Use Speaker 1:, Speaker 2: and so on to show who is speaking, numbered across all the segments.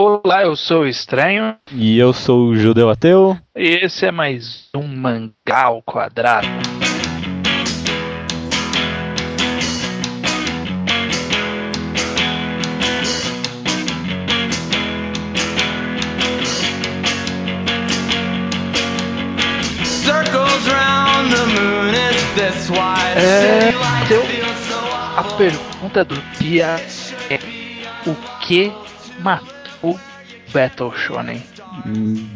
Speaker 1: Olá, eu sou o Estranho.
Speaker 2: E eu sou o Judeu Ateu.
Speaker 1: E esse é mais um Mangá ao Quadrado. É, então, a pergunta do dia é: o que matou Battle Shonen?
Speaker 2: Hum,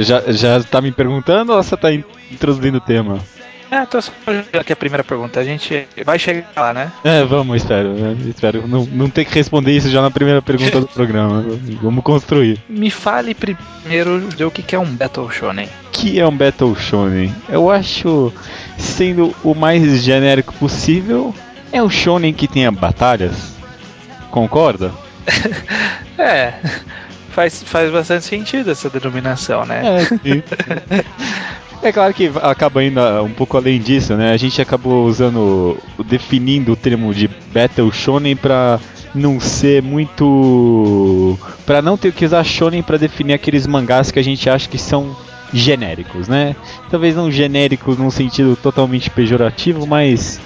Speaker 2: já, já tá me perguntando ou você tá introduzindo o tema?
Speaker 1: É, tô só aqui a primeira pergunta. A gente vai chegar lá, né?
Speaker 2: É, vamos, espero. Né? Espero não, não ter que responder isso já na primeira pergunta do programa. Vamos construir.
Speaker 1: Me fale primeiro de o que é um Battle Shonen.
Speaker 2: O que é um Battle Shonen? Eu acho, sendo o mais genérico possível, é um shonen que tenha batalhas. Concorda?
Speaker 1: é. Faz, faz bastante sentido essa denominação, né?
Speaker 2: É, sim. É claro que acaba indo um pouco além disso, né? A gente acabou usando, definindo o termo de Battle Shonen pra não ser muito. para não ter que usar Shonen para definir aqueles mangás que a gente acha que são genéricos, né? Talvez não genéricos num sentido totalmente pejorativo, mas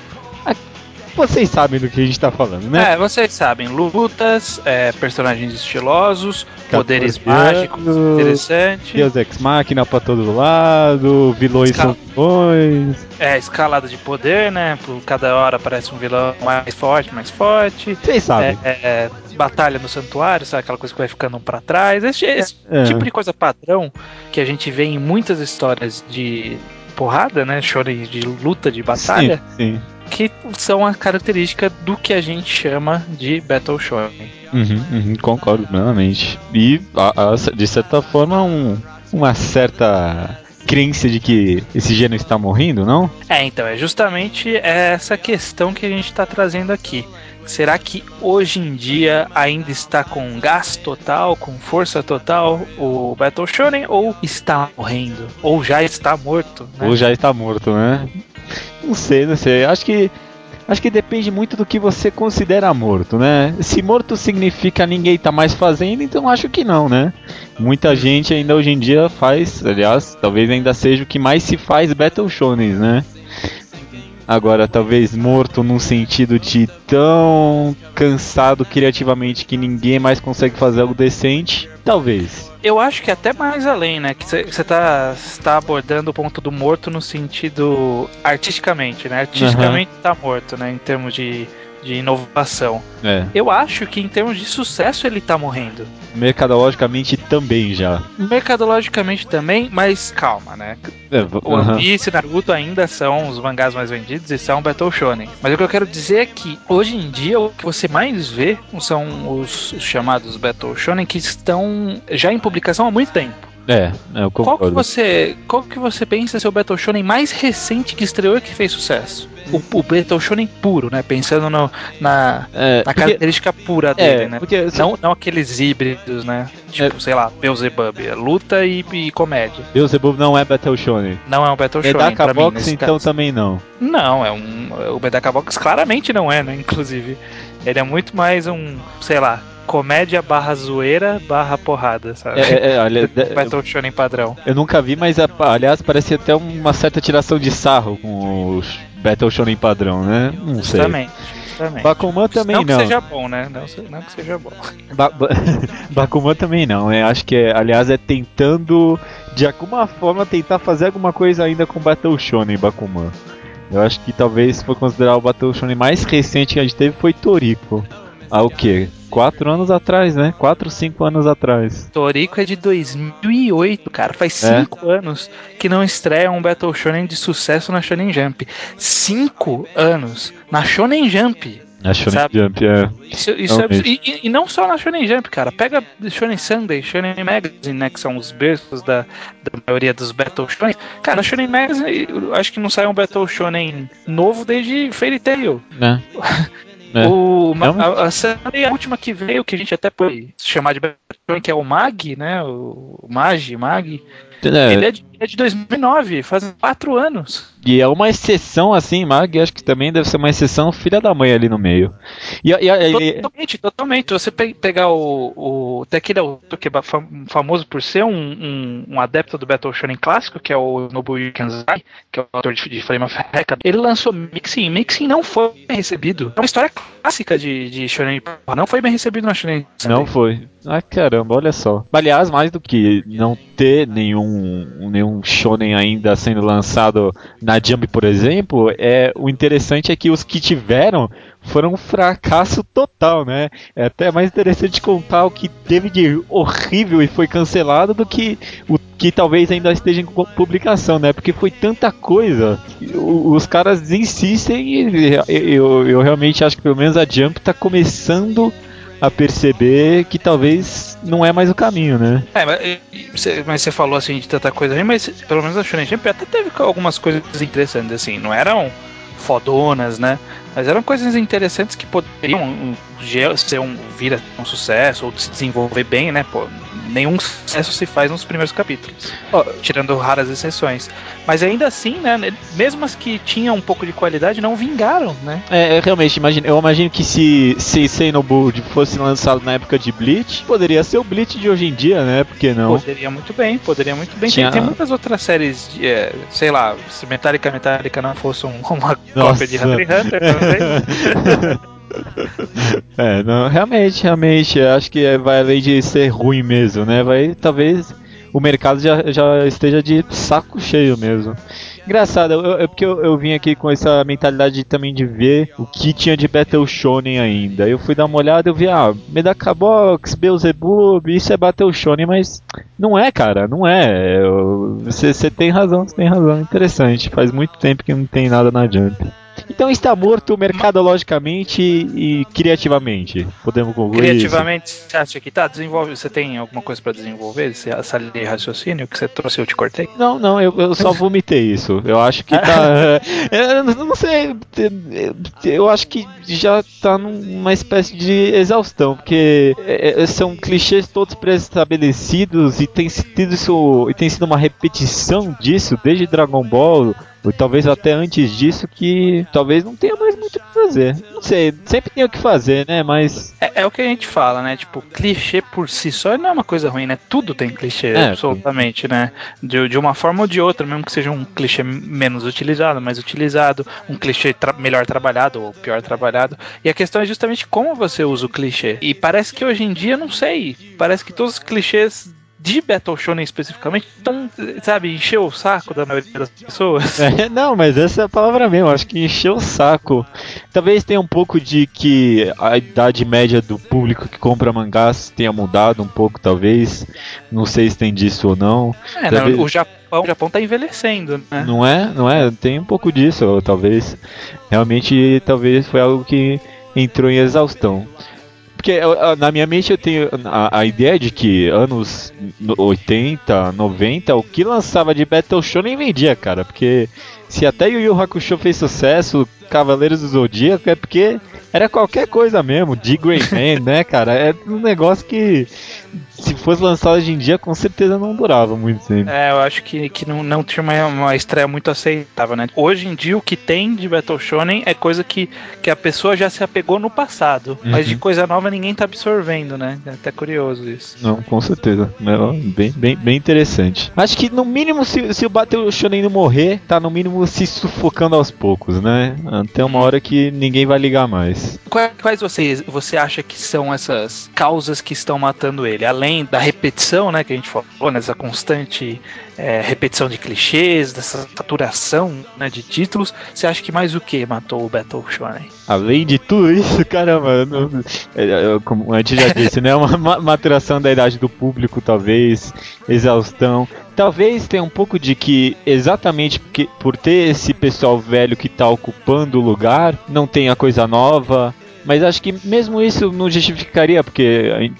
Speaker 2: vocês sabem do que a gente tá falando, né?
Speaker 1: É, vocês sabem. Lutas, é, personagens estilosos, poderes mágicos interessantes.
Speaker 2: Deus Ex Machina pra todo lado, vilões Escal... são vilões.
Speaker 1: É, escalada de poder, né? Por cada hora aparece um vilão mais forte, mais forte.
Speaker 2: Vocês sabem.
Speaker 1: É, é, batalha no santuário, sabe? Aquela coisa que vai ficando um pra trás. Esse, esse é. tipo de coisa padrão que a gente vê em muitas histórias de porrada, né? Shonen de luta, de batalha.
Speaker 2: Sim, sim
Speaker 1: que são a característica do que a gente chama de Battle Shonen.
Speaker 2: Uhum, uhum, concordo plenamente. E, a, a, de certa forma, um, uma certa crença de que esse gênero está morrendo, não?
Speaker 1: É, então, é justamente essa questão que a gente está trazendo aqui. Será que hoje em dia ainda está com gás total, com força total o Battle Shonen ou está morrendo? Ou já está morto?
Speaker 2: Né? Ou já está morto, né? Não sei, não sei. Acho que acho que depende muito do que você considera morto, né? Se morto significa ninguém tá mais fazendo, então acho que não, né? Muita gente ainda hoje em dia faz, aliás, talvez ainda seja o que mais se faz Battle Shonen, né? Agora, talvez morto num sentido de tão cansado criativamente que ninguém mais consegue fazer algo decente, talvez.
Speaker 1: Eu acho que até mais além, né? Que você está tá abordando o ponto do morto no sentido artisticamente, né? Artisticamente está uhum. morto, né? Em termos de de inovação.
Speaker 2: É.
Speaker 1: Eu acho que em termos de sucesso ele tá morrendo.
Speaker 2: Mercadologicamente também já.
Speaker 1: Mercadologicamente também, mas calma, né? É, o One Piece e Naruto ainda são os mangás mais vendidos e são Battle Shonen. Mas o que eu quero dizer é que hoje em dia o que você mais vê são os chamados Battle Shonen que estão já em publicação há muito tempo.
Speaker 2: É, é eu
Speaker 1: concordo. Qual que você, qual que você pensa ser o Battle Shonen mais recente que estreou e que fez sucesso? O, o Battle Shonen puro, né? Pensando no, na, é, na porque, característica pura dele, é, né? Porque, não, não aqueles híbridos, né? Tipo, é, sei lá, Beelzebub, é luta e, e comédia.
Speaker 2: Beelzebub não é Battle Shonen.
Speaker 1: Não é um Battle Shonen.
Speaker 2: Medaka Box, mim, então caso. também não.
Speaker 1: Não, é um. O Medaka Box claramente não é, né? Inclusive. Ele é muito mais um, sei lá, comédia barra zoeira barra porrada, sabe?
Speaker 2: É, é, é olha,
Speaker 1: Battle Shonen padrão.
Speaker 2: Eu nunca vi, mas aliás parece até uma certa tiração de sarro com os Battle Shonen padrão, né? Não
Speaker 1: Justamente. sei. Justamente.
Speaker 2: Bakuman também não.
Speaker 1: Não que seja bom, né? Não, não que seja bom.
Speaker 2: Ba Bakuman também não, né? Acho que, é, aliás, é tentando, de alguma forma, tentar fazer alguma coisa ainda com Battle Shonen Bakuman. Eu acho que talvez, se for considerar o Battle Shonen mais recente que a gente teve, foi Toriko. Ah, o quê? Quatro anos atrás, né? Quatro, cinco anos atrás.
Speaker 1: Toriko é de 2008, cara. Faz é? cinco anos que não estreia um Battle Shonen de sucesso na Shonen Jump. Cinco anos na Shonen Jump.
Speaker 2: Na Shonen sabe? Jump, é.
Speaker 1: Isso, isso é e, e, não só na Shonen Jump, cara. Pega Shonen Sunday, Shonen Magazine, né? Que são os berços da, da maioria dos Battle Shonen. Cara, na Shonen Magazine, acho que não sai um Battle Shonen novo desde Fairy Tail.
Speaker 2: Né?
Speaker 1: É. O, é a, a, a última que veio, que a gente até pode chamar de Battle que é o Mag, né? O Mag, Mag. É. Ele é de, é de 2009, faz quatro anos.
Speaker 2: E é uma exceção assim, Mag, acho que também deve ser uma exceção filha da mãe ali no meio.
Speaker 1: E, e, totalmente, totalmente. Você pegar o. o até aquele autor que é famoso por ser um, um, um adepto do Battle Shonen clássico, que é o Nobuo Kanzai, que é o autor de, de Flame of Record, ele lançou Mixing. Mixing não foi bem recebido. É uma história clássica de, de Shonen. Não foi bem recebido na Shonen.
Speaker 2: Não foi. Ah, caramba, olha só. Aliás, mais do que não ter nenhum, nenhum Shonen ainda sendo lançado na Jump, por exemplo, é o interessante é que os que tiveram foram um fracasso total, né? É até mais interessante contar o que teve de horrível e foi cancelado do que o que talvez ainda esteja em publicação, né? Porque foi tanta coisa. Os caras insistem e eu, eu realmente acho que pelo menos a Jump tá começando a perceber que talvez não é mais o caminho, né?
Speaker 1: É, mas, você falou assim de tanta coisa mas pelo menos a Shonen Jump até teve algumas coisas interessantes, assim, não eram fodonas, né? Mas eram coisas interessantes que poderiam um, ser um, vir a um sucesso ou se desenvolver bem, né? Pô, nenhum sucesso se faz nos primeiros capítulos, tirando raras exceções. Mas ainda assim, né, mesmo as que tinham um pouco de qualidade não vingaram, né?
Speaker 2: É, é realmente, imagino, eu imagino que se se Nobude fosse lançado na época de Bleach, poderia ser o Bleach de hoje em dia, né? Porque não?
Speaker 1: Poderia muito bem, poderia muito bem. Tinha... Tem, tem, muitas outras séries, de, é, sei lá, se Metallica Metallica não fosse um, uma Nossa. cópia de Hunter x Hunter, talvez.
Speaker 2: É, não, realmente, realmente, acho que vai além de ser ruim mesmo, né? Vai, talvez o mercado já, já esteja de saco cheio mesmo. Engraçado, é porque eu, eu, vim aqui com essa mentalidade também de ver o que tinha de Battle Shonen ainda. Eu fui dar uma olhada e eu vi, ah, Medakabox, Beelzebub, isso é Battle Shonen, mas não é, cara, não é. Você tem razão, você tem razão. Interessante, faz muito tempo que não tem nada na Jump. Então está morto mercadologicamente e criativamente. Podemos concluir
Speaker 1: Criativamente, isso? você acha que tá? Desenvolve, você tem alguma coisa para desenvolver? Essa linha de raciocínio que você trouxe eu te cortei?
Speaker 2: Não, não, eu, eu só vomitei isso. Eu acho que tá. eu não sei. Eu acho que já tá numa espécie de exaustão, porque são clichês todos pré-estabelecidos e tem sido isso e tem sido uma repetição disso desde Dragon Ball ou talvez até antes disso que talvez não tenha mais muito o que fazer. Não sei, sempre tem o que fazer, né? Mas.
Speaker 1: É, é, o que a gente fala, né? Tipo, clichê por si só não é uma coisa ruim, né? Tudo tem clichê, é, absolutamente, né? De, de uma forma ou de outra, mesmo que seja um clichê menos utilizado, mais utilizado, um clichê tra melhor trabalhado ou pior trabalhado. E a questão é justamente como você usa o clichê. E parece que hoje em dia, não sei, parece que todos os clichês de Battle Shonen especificamente, então, sabe, encheu o saco da maioria das pessoas.
Speaker 2: É, não, mas essa é a palavra mesmo, acho que encheu o saco. Talvez tenha um pouco de que a idade média do público que compra mangás tenha mudado um pouco, talvez. Não sei se tem disso ou não.
Speaker 1: É,
Speaker 2: talvez...
Speaker 1: não, o Japão, o Japão tá envelhecendo, né?
Speaker 2: Não é? Não é? Tem um pouco disso, talvez. Realmente, talvez foi algo que entrou em exaustão. Porque na minha mente eu tenho a, a, ideia de que anos 80, 90, o que lançava de Battle Show nem vendia, cara. Porque se até Yu Yu Hakusho fez sucesso, Cavaleiros do Zodíaco, é porque era qualquer coisa mesmo, de Man, né, cara? É um negócio que se fosse lançado hoje em dia, com certeza não durava muito tempo.
Speaker 1: É, eu acho que, que não, não tinha uma, uma estreia muito aceitável, né? Hoje em dia, o que tem de Battle Shonen é coisa que, que a pessoa já se apegou no passado. Uhum. Mas de coisa nova ninguém tá absorvendo, né? É até curioso isso.
Speaker 2: Não, com certeza. Bem, bem, bem interessante. Acho que no mínimo, se, se o Battle Shonen não morrer, tá no mínimo se sufocando aos poucos, né? Até uma hora que ninguém vai ligar mais.
Speaker 1: Quais você, você acha que são essas causas que estão matando ele? Além além da repetição, né, que a gente falou, nessa constante é, repetição de clichês, dessa saturação né, de títulos, você acha que mais o que matou o Battle Shonen?
Speaker 2: Além de tudo isso, caramba, não, é, como antes já disse, né, uma maturação da idade do público, talvez, exaustão. Talvez tenha um pouco de que, exatamente porque, por ter esse pessoal velho que está ocupando o lugar, não tem a coisa nova, mas acho que mesmo isso não justificaria, porque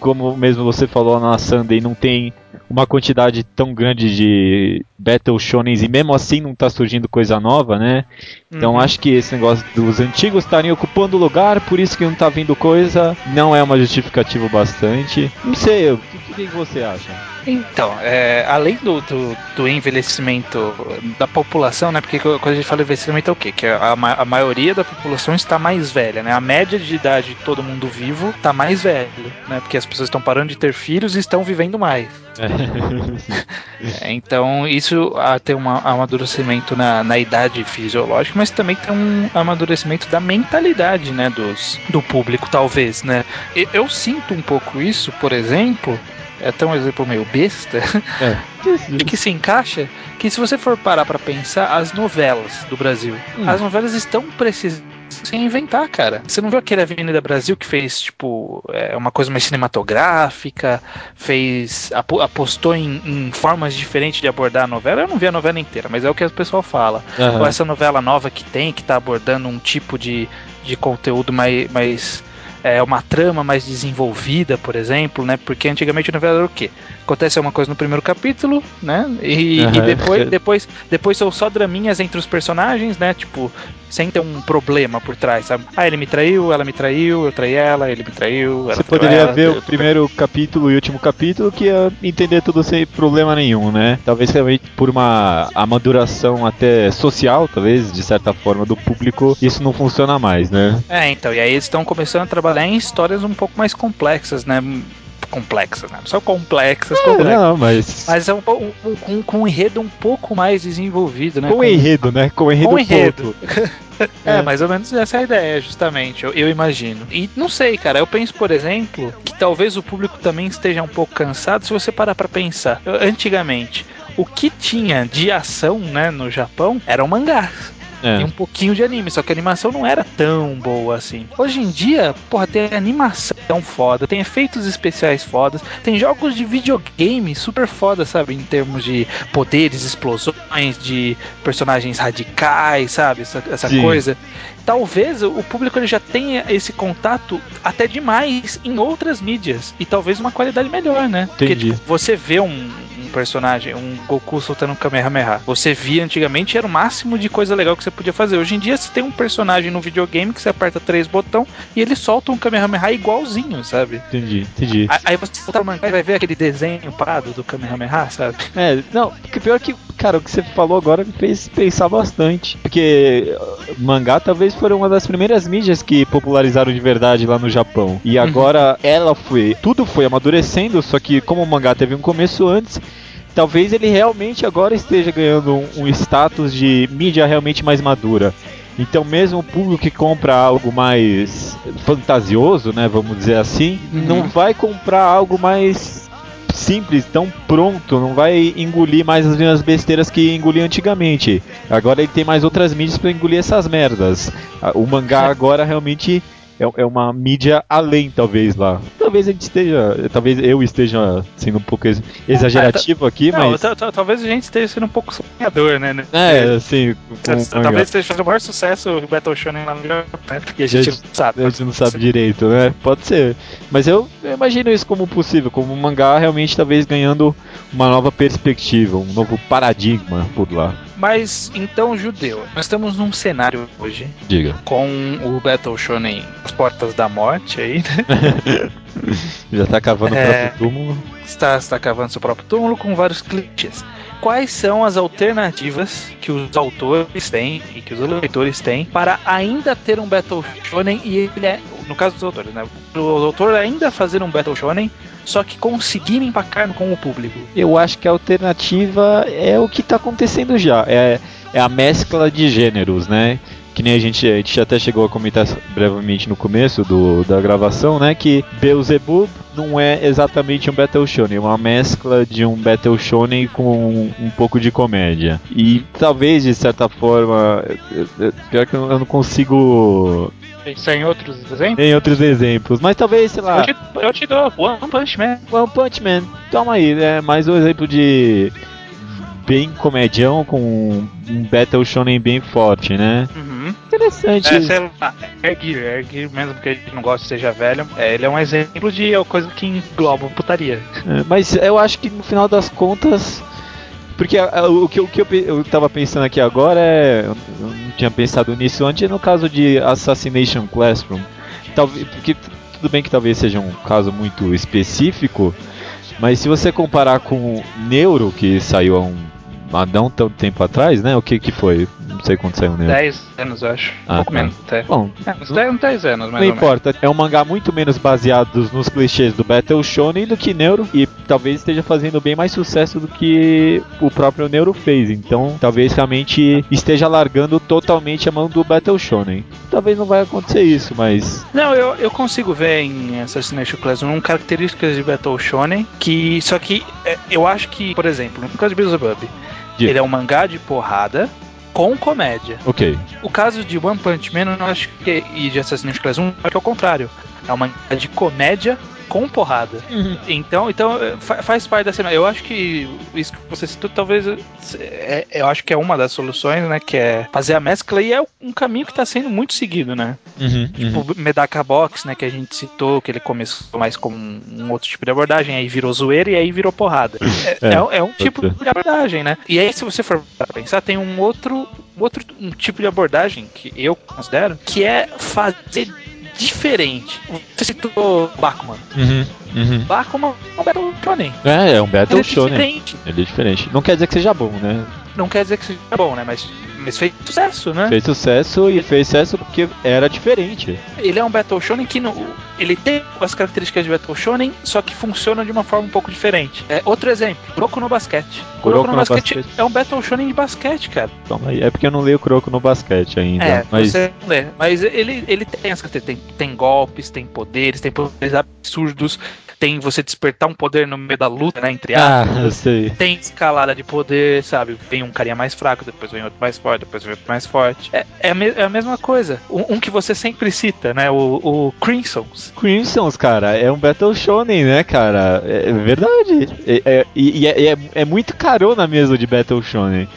Speaker 2: como mesmo você falou na Sunday, não tem uma quantidade tão grande de Battle Shonens e mesmo assim não tá surgindo coisa nova, né? Então uhum. acho que esse negócio dos antigos estarem ocupando o lugar, por isso que não tá vindo coisa, não é uma justificativa bastante. Não sei, o que, que você acha?
Speaker 1: Então, é, além do, do, do, envelhecimento da população, né? Porque quando a gente fala envelhecimento é o quê? Que a, a maioria da população está mais velha, né? A média de idade de todo mundo vivo está mais velho, né? Porque as pessoas estão parando de ter filhos e estão vivendo mais. É. então, isso ah, tem um amadurecimento na, na idade fisiológica, mas também tem um amadurecimento da mentalidade, né? Dos, do público, talvez, né? Eu sinto um pouco isso, por exemplo, é até um exemplo meio besta, é. e que se encaixa, que se você for parar para pensar, as novelas do Brasil, hum. as novelas estão precisando sem inventar, cara. Você não viu aquele Avenida Brasil que fez, tipo, é, uma coisa mais cinematográfica, fez. apostou em, em, formas diferentes de abordar a novela? Eu não vi a novela inteira, mas é o que o pessoal fala. Uhum. Ou essa novela nova que tem, que tá abordando um tipo de, de conteúdo mais, mais é, uma trama mais desenvolvida, por exemplo, né? Porque antigamente a novela era o quê? Acontece uma coisa no primeiro capítulo, né? E, uhum. e depois, depois, depois são só draminhas entre os personagens, né? Tipo, sem ter um problema por trás, sabe? Ah, ele me traiu, ela me traiu, eu traí ela, ele me traiu.
Speaker 2: Você poderia ela, ver o primeiro capítulo e o último capítulo que ia entender tudo sem problema nenhum, né? Talvez realmente por uma amaduração até social, talvez, de certa forma, do público, isso não funciona mais, né?
Speaker 1: É, então, e aí eles estão começando a trabalhar em histórias um pouco mais complexas, né? Complexas, né? Não são complexas, é, complexas. Não, mas. Mas é um, um, um, com um enredo um pouco mais desenvolvido, né?
Speaker 2: Com, com enredo, né? Com enredo. Com enredo.
Speaker 1: é, é, mais ou menos essa é a ideia, justamente, eu, eu, imagino. E não sei, cara, eu penso, por exemplo, que talvez o público também esteja um pouco cansado se você parar pra pensar. Antigamente, o que tinha de ação, né, no Japão eram mangás. É. E um pouquinho de anime, só que a animação não era tão boa assim. Hoje em dia, porra, tem animação foda, tem efeitos especiais fodas, tem jogos de videogame super foda, sabe? Em termos de poderes, explosões, de personagens radicais, sabe? Essa, essa coisa talvez o público ele já tenha esse contato até demais em outras mídias e talvez uma qualidade melhor, né?
Speaker 2: Entendi. Porque tipo,
Speaker 1: você vê um, um, personagem, um Goku soltando um Kamehameha, você via antigamente era o máximo de coisa legal que você podia fazer. Hoje em dia você tem um personagem no videogame que você aperta três botões e ele solta um Kamehameha igualzinho, sabe?
Speaker 2: Entendi, entendi.
Speaker 1: Aí você volta e vai ver aquele desenho parado do Kamehameha, sabe?
Speaker 2: É, não, porque pior que, cara, o que você falou agora me fez pensar bastante. Porque mangá talvez foram uma das primeiras mídias que popularizaram de verdade lá no Japão. E uhum. agora uhum. ela foi. Tudo foi amadurecendo, só que como o mangá teve um começo antes, talvez ele realmente agora esteja ganhando um, um status de mídia realmente mais madura. Então, mesmo o público que compra algo mais fantasioso, né, vamos dizer assim, uhum. não vai comprar algo mais simples, tão pronto, não vai engolir mais as mesmas besteiras que engolia antigamente. Agora ele tem mais outras mídias para engolir essas merdas. O mangá agora realmente é, é uma mídia além, talvez, lá. Talvez a gente esteja. Talvez eu esteja sendo um pouco exagerativo aqui, não, mas.
Speaker 1: Talvez a gente esteja sendo um pouco sonhador, né?
Speaker 2: É, assim.
Speaker 1: talvez esteja fazendo o maior sucesso o Battle Shonen lá no Japão, né? E a gente, a gente não sabe.
Speaker 2: A gente não sabe direito, né? Pode ser. Mas eu, eu imagino isso como possível, como um mangá realmente talvez ganhando uma nova perspectiva, um novo paradigma por lá.
Speaker 1: Mas então, judeu, nós estamos num cenário hoje.
Speaker 2: Diga.
Speaker 1: Com o Battle Shonen As Portas da Morte aí, né?
Speaker 2: Já tá cavando é, o próprio túmulo.
Speaker 1: Está, está cavando seu próprio túmulo com vários clichês. Quais são as alternativas que os autores têm e que os leitores têm para ainda ter um Battle Shonen e ele é, no caso dos autores, né? O autor ainda fazer um Battle Shonen só que conseguir empacar com o público.
Speaker 2: Eu acho que a alternativa é o que está acontecendo já. É, é a mescla de gêneros, né? Que nem a gente, a gente até chegou a comentar brevemente no começo do, da gravação, né? Que Beelzebub não é exatamente um Battle Shonen, é uma mescla de um Battle Shonen com um, pouco de comédia. E talvez, de certa forma, pior que eu não consigo
Speaker 1: Pensar em outros exemplos?
Speaker 2: Em outros exemplos. Mas talvez, sei lá.
Speaker 1: Eu te, eu te dou One Punch Man.
Speaker 2: One Punch Man. Toma aí, é mais um exemplo de. Bem comedião com um Battle Shonen bem forte, né?
Speaker 1: Uhum.
Speaker 2: Interessante.
Speaker 1: É, sei lá, Erg, Erg, mesmo que a gente não goste seja velho, é, ele é um exemplo de coisa que engloba putaria.
Speaker 2: É, mas eu acho que no final das contas. Porque o que, o que eu, eu tava pensando aqui agora é. Eu não tinha pensado nisso antes, no caso de Assassination Classroom. Talvez, porque tudo bem que talvez seja um caso muito específico, mas se você comparar com o Neuro, que saiu há um há não tanto tempo atrás, né? O que que foi? Não sei quando saiu, né?
Speaker 1: 10 anos, eu acho. Ah, um pouco tá. menos até.
Speaker 2: Bom,
Speaker 1: é, uns 10, 10 anos, mais
Speaker 2: Não importa. É um mangá muito menos baseado nos clichês do Battle Shonen do que Neuro. E talvez esteja fazendo bem mais sucesso do que o próprio Neuro fez. Então, talvez realmente esteja largando totalmente a mão do Battle Shonen. Talvez não vai acontecer isso, mas...
Speaker 1: Não, eu, eu consigo ver em Assassination Classroom características de Battle Shonen que... Só que é, eu acho que, por exemplo, no caso de Beelzebub, ele é um mangá de porrada com comédia.
Speaker 2: Ok.
Speaker 1: O caso de One Punch Man, eu acho que. E de Assassin's Creed 1, acho que é o contrário. É um mangá de comédia com porrada. Uhum. Então, então eh, faz parte da cena. Eu acho que isso que você citou, talvez é, eu acho que é uma das soluções, né? Que é fazer a mescla e é um caminho que está sendo muito seguido, né? Uhum, tipo, uhum. Medaka Box, né? Que a gente citou, que ele começou mais como um outro tipo de abordagem, aí virou zoeira e aí virou porrada. É, é, é, é um tipo de abordagem, né? E aí, se você for pensar, tem um outro, outro um tipo de abordagem que eu considero que é fazer diferente. Você citou Bakuman.
Speaker 2: Uhum, uhum.
Speaker 1: Bakuman é um Battle Shonen.
Speaker 2: É, é um Battle Ele é Shonen. Diferente. Ele é diferente. Não quer dizer que seja bom, né?
Speaker 1: Não quer dizer que seja bom, né? Mas mas fez sucesso, né?
Speaker 2: Fez sucesso e fez sucesso porque era diferente.
Speaker 1: Ele é um Battle Shonen que no, ele tem as características de Battle Shonen, só que funciona de uma forma um pouco diferente. É, outro exemplo, Kuroko no Basquete. Kuroko, no, no basquete, basquete, é um Battle Shonen de basquete, cara.
Speaker 2: Toma. É porque eu não leio Kuroko no basquete ainda.
Speaker 1: É, mas... você não lê. Mas ele, ele tem as características, tem, tem golpes, tem poderes, tem poderes absurdos, tem você despertar um poder no meio da luta, né? Entre
Speaker 2: aspas. Ah, eu sei.
Speaker 1: Tem escalada de poder, sabe? Vem um carinha mais fraco, depois vem outro mais forte, depois vem outro mais forte. É, é, a, me é a mesma coisa. Um, um, que você sempre cita, né? O, o Crimsons.
Speaker 2: Crimsons, cara, é um Battle Shonen, né, cara? É, é verdade. É, é, e é, é, é muito carona mesmo de Battle Shonen.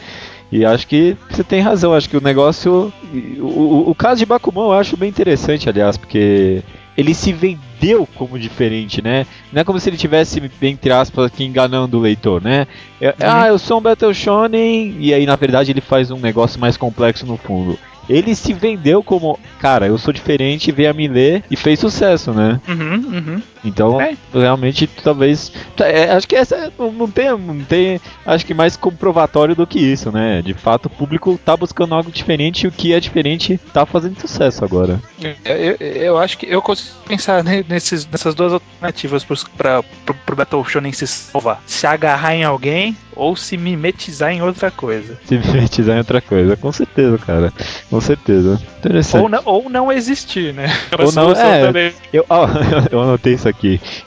Speaker 2: E acho que você tem razão, acho que o negócio. O, o, o, caso de Bakuman eu acho bem interessante, aliás, porque ele se vendeu como diferente, né? Não é como se ele tivesse, entre aspas, aqui enganando o leitor, né? É, uhum. Ah, eu sou um Battle Shonen, e aí na verdade ele faz um negócio mais complexo no fundo ele se vendeu como, cara, eu sou diferente, veio a me ler e fez sucesso, né?
Speaker 1: Uhum, uhum.
Speaker 2: Então, é. realmente, talvez. É, acho que essa não tem, não tem. Acho que mais comprovatório do que isso, né? De fato, o público tá buscando algo diferente e o que é diferente tá fazendo sucesso agora.
Speaker 1: Eu, eu, eu acho que eu consigo pensar nesses, nessas duas alternativas para pro, Battle Shonen se salvar: se agarrar em alguém ou se mimetizar em outra coisa.
Speaker 2: Se mimetizar em outra coisa, com certeza, cara. Com certeza.
Speaker 1: Ou não, ou não existir, né?
Speaker 2: Ou não, é, eu, eu anotei isso aqui.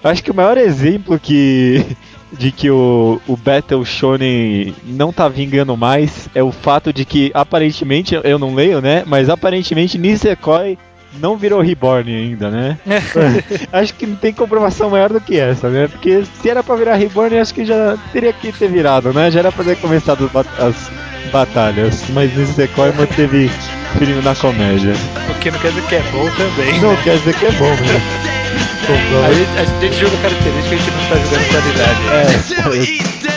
Speaker 2: Eu acho que o maior exemplo que de que o, o Battle Shonen não tá vingando mais é o fato de que aparentemente, eu não leio, né? Mas aparentemente Nisekoi não virou Reborn ainda, né? acho que não tem comprovação maior do que essa, né? Porque se era pra virar Reborn, acho que já teria que ter virado, né? Já era pra ter começado as batalhas. Mas Nisekoi manteve firme na comédia.
Speaker 1: O que não quer dizer que é bom também.
Speaker 2: Não quer dizer que é bom, né?
Speaker 1: A gente, a gente joga característica, a gente não tá jogando qualidade.
Speaker 2: É.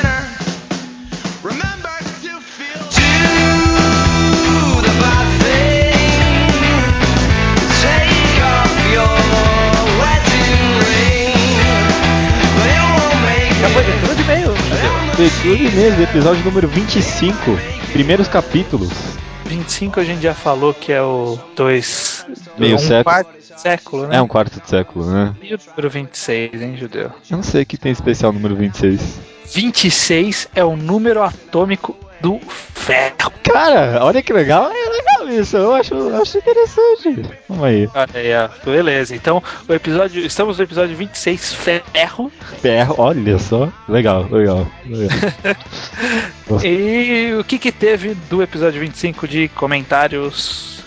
Speaker 1: Leitura de
Speaker 2: e-mails, episódio número 25, primeiros capítulos.
Speaker 1: 25 a gente já falou que é o 2.
Speaker 2: Meio um século.
Speaker 1: quarto século, né?
Speaker 2: É um quarto de século, né?
Speaker 1: E o número 26, hein, Judeu?
Speaker 2: Eu não sei o que tem especial número 26. 26
Speaker 1: é o número atômico do ferro.
Speaker 2: Cara, olha que legal. É isso. Eu acho, acho interessante. Vamos aí.
Speaker 1: Aí, ó. Beleza. Então, o episódio. Estamos no episódio 26, Ferro.
Speaker 2: Ferro, olha só. Legal, legal. legal.
Speaker 1: e o que, que teve do episódio 25 de comentários,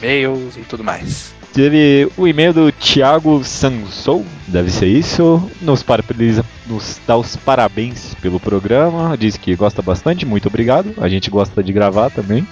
Speaker 1: e-mails e tudo mais?
Speaker 2: Teve o e-mail do Thiago Sansou deve ser isso. Nos, parabeniza, nos dá os parabéns pelo programa, diz que gosta bastante, muito obrigado. A gente gosta de gravar também.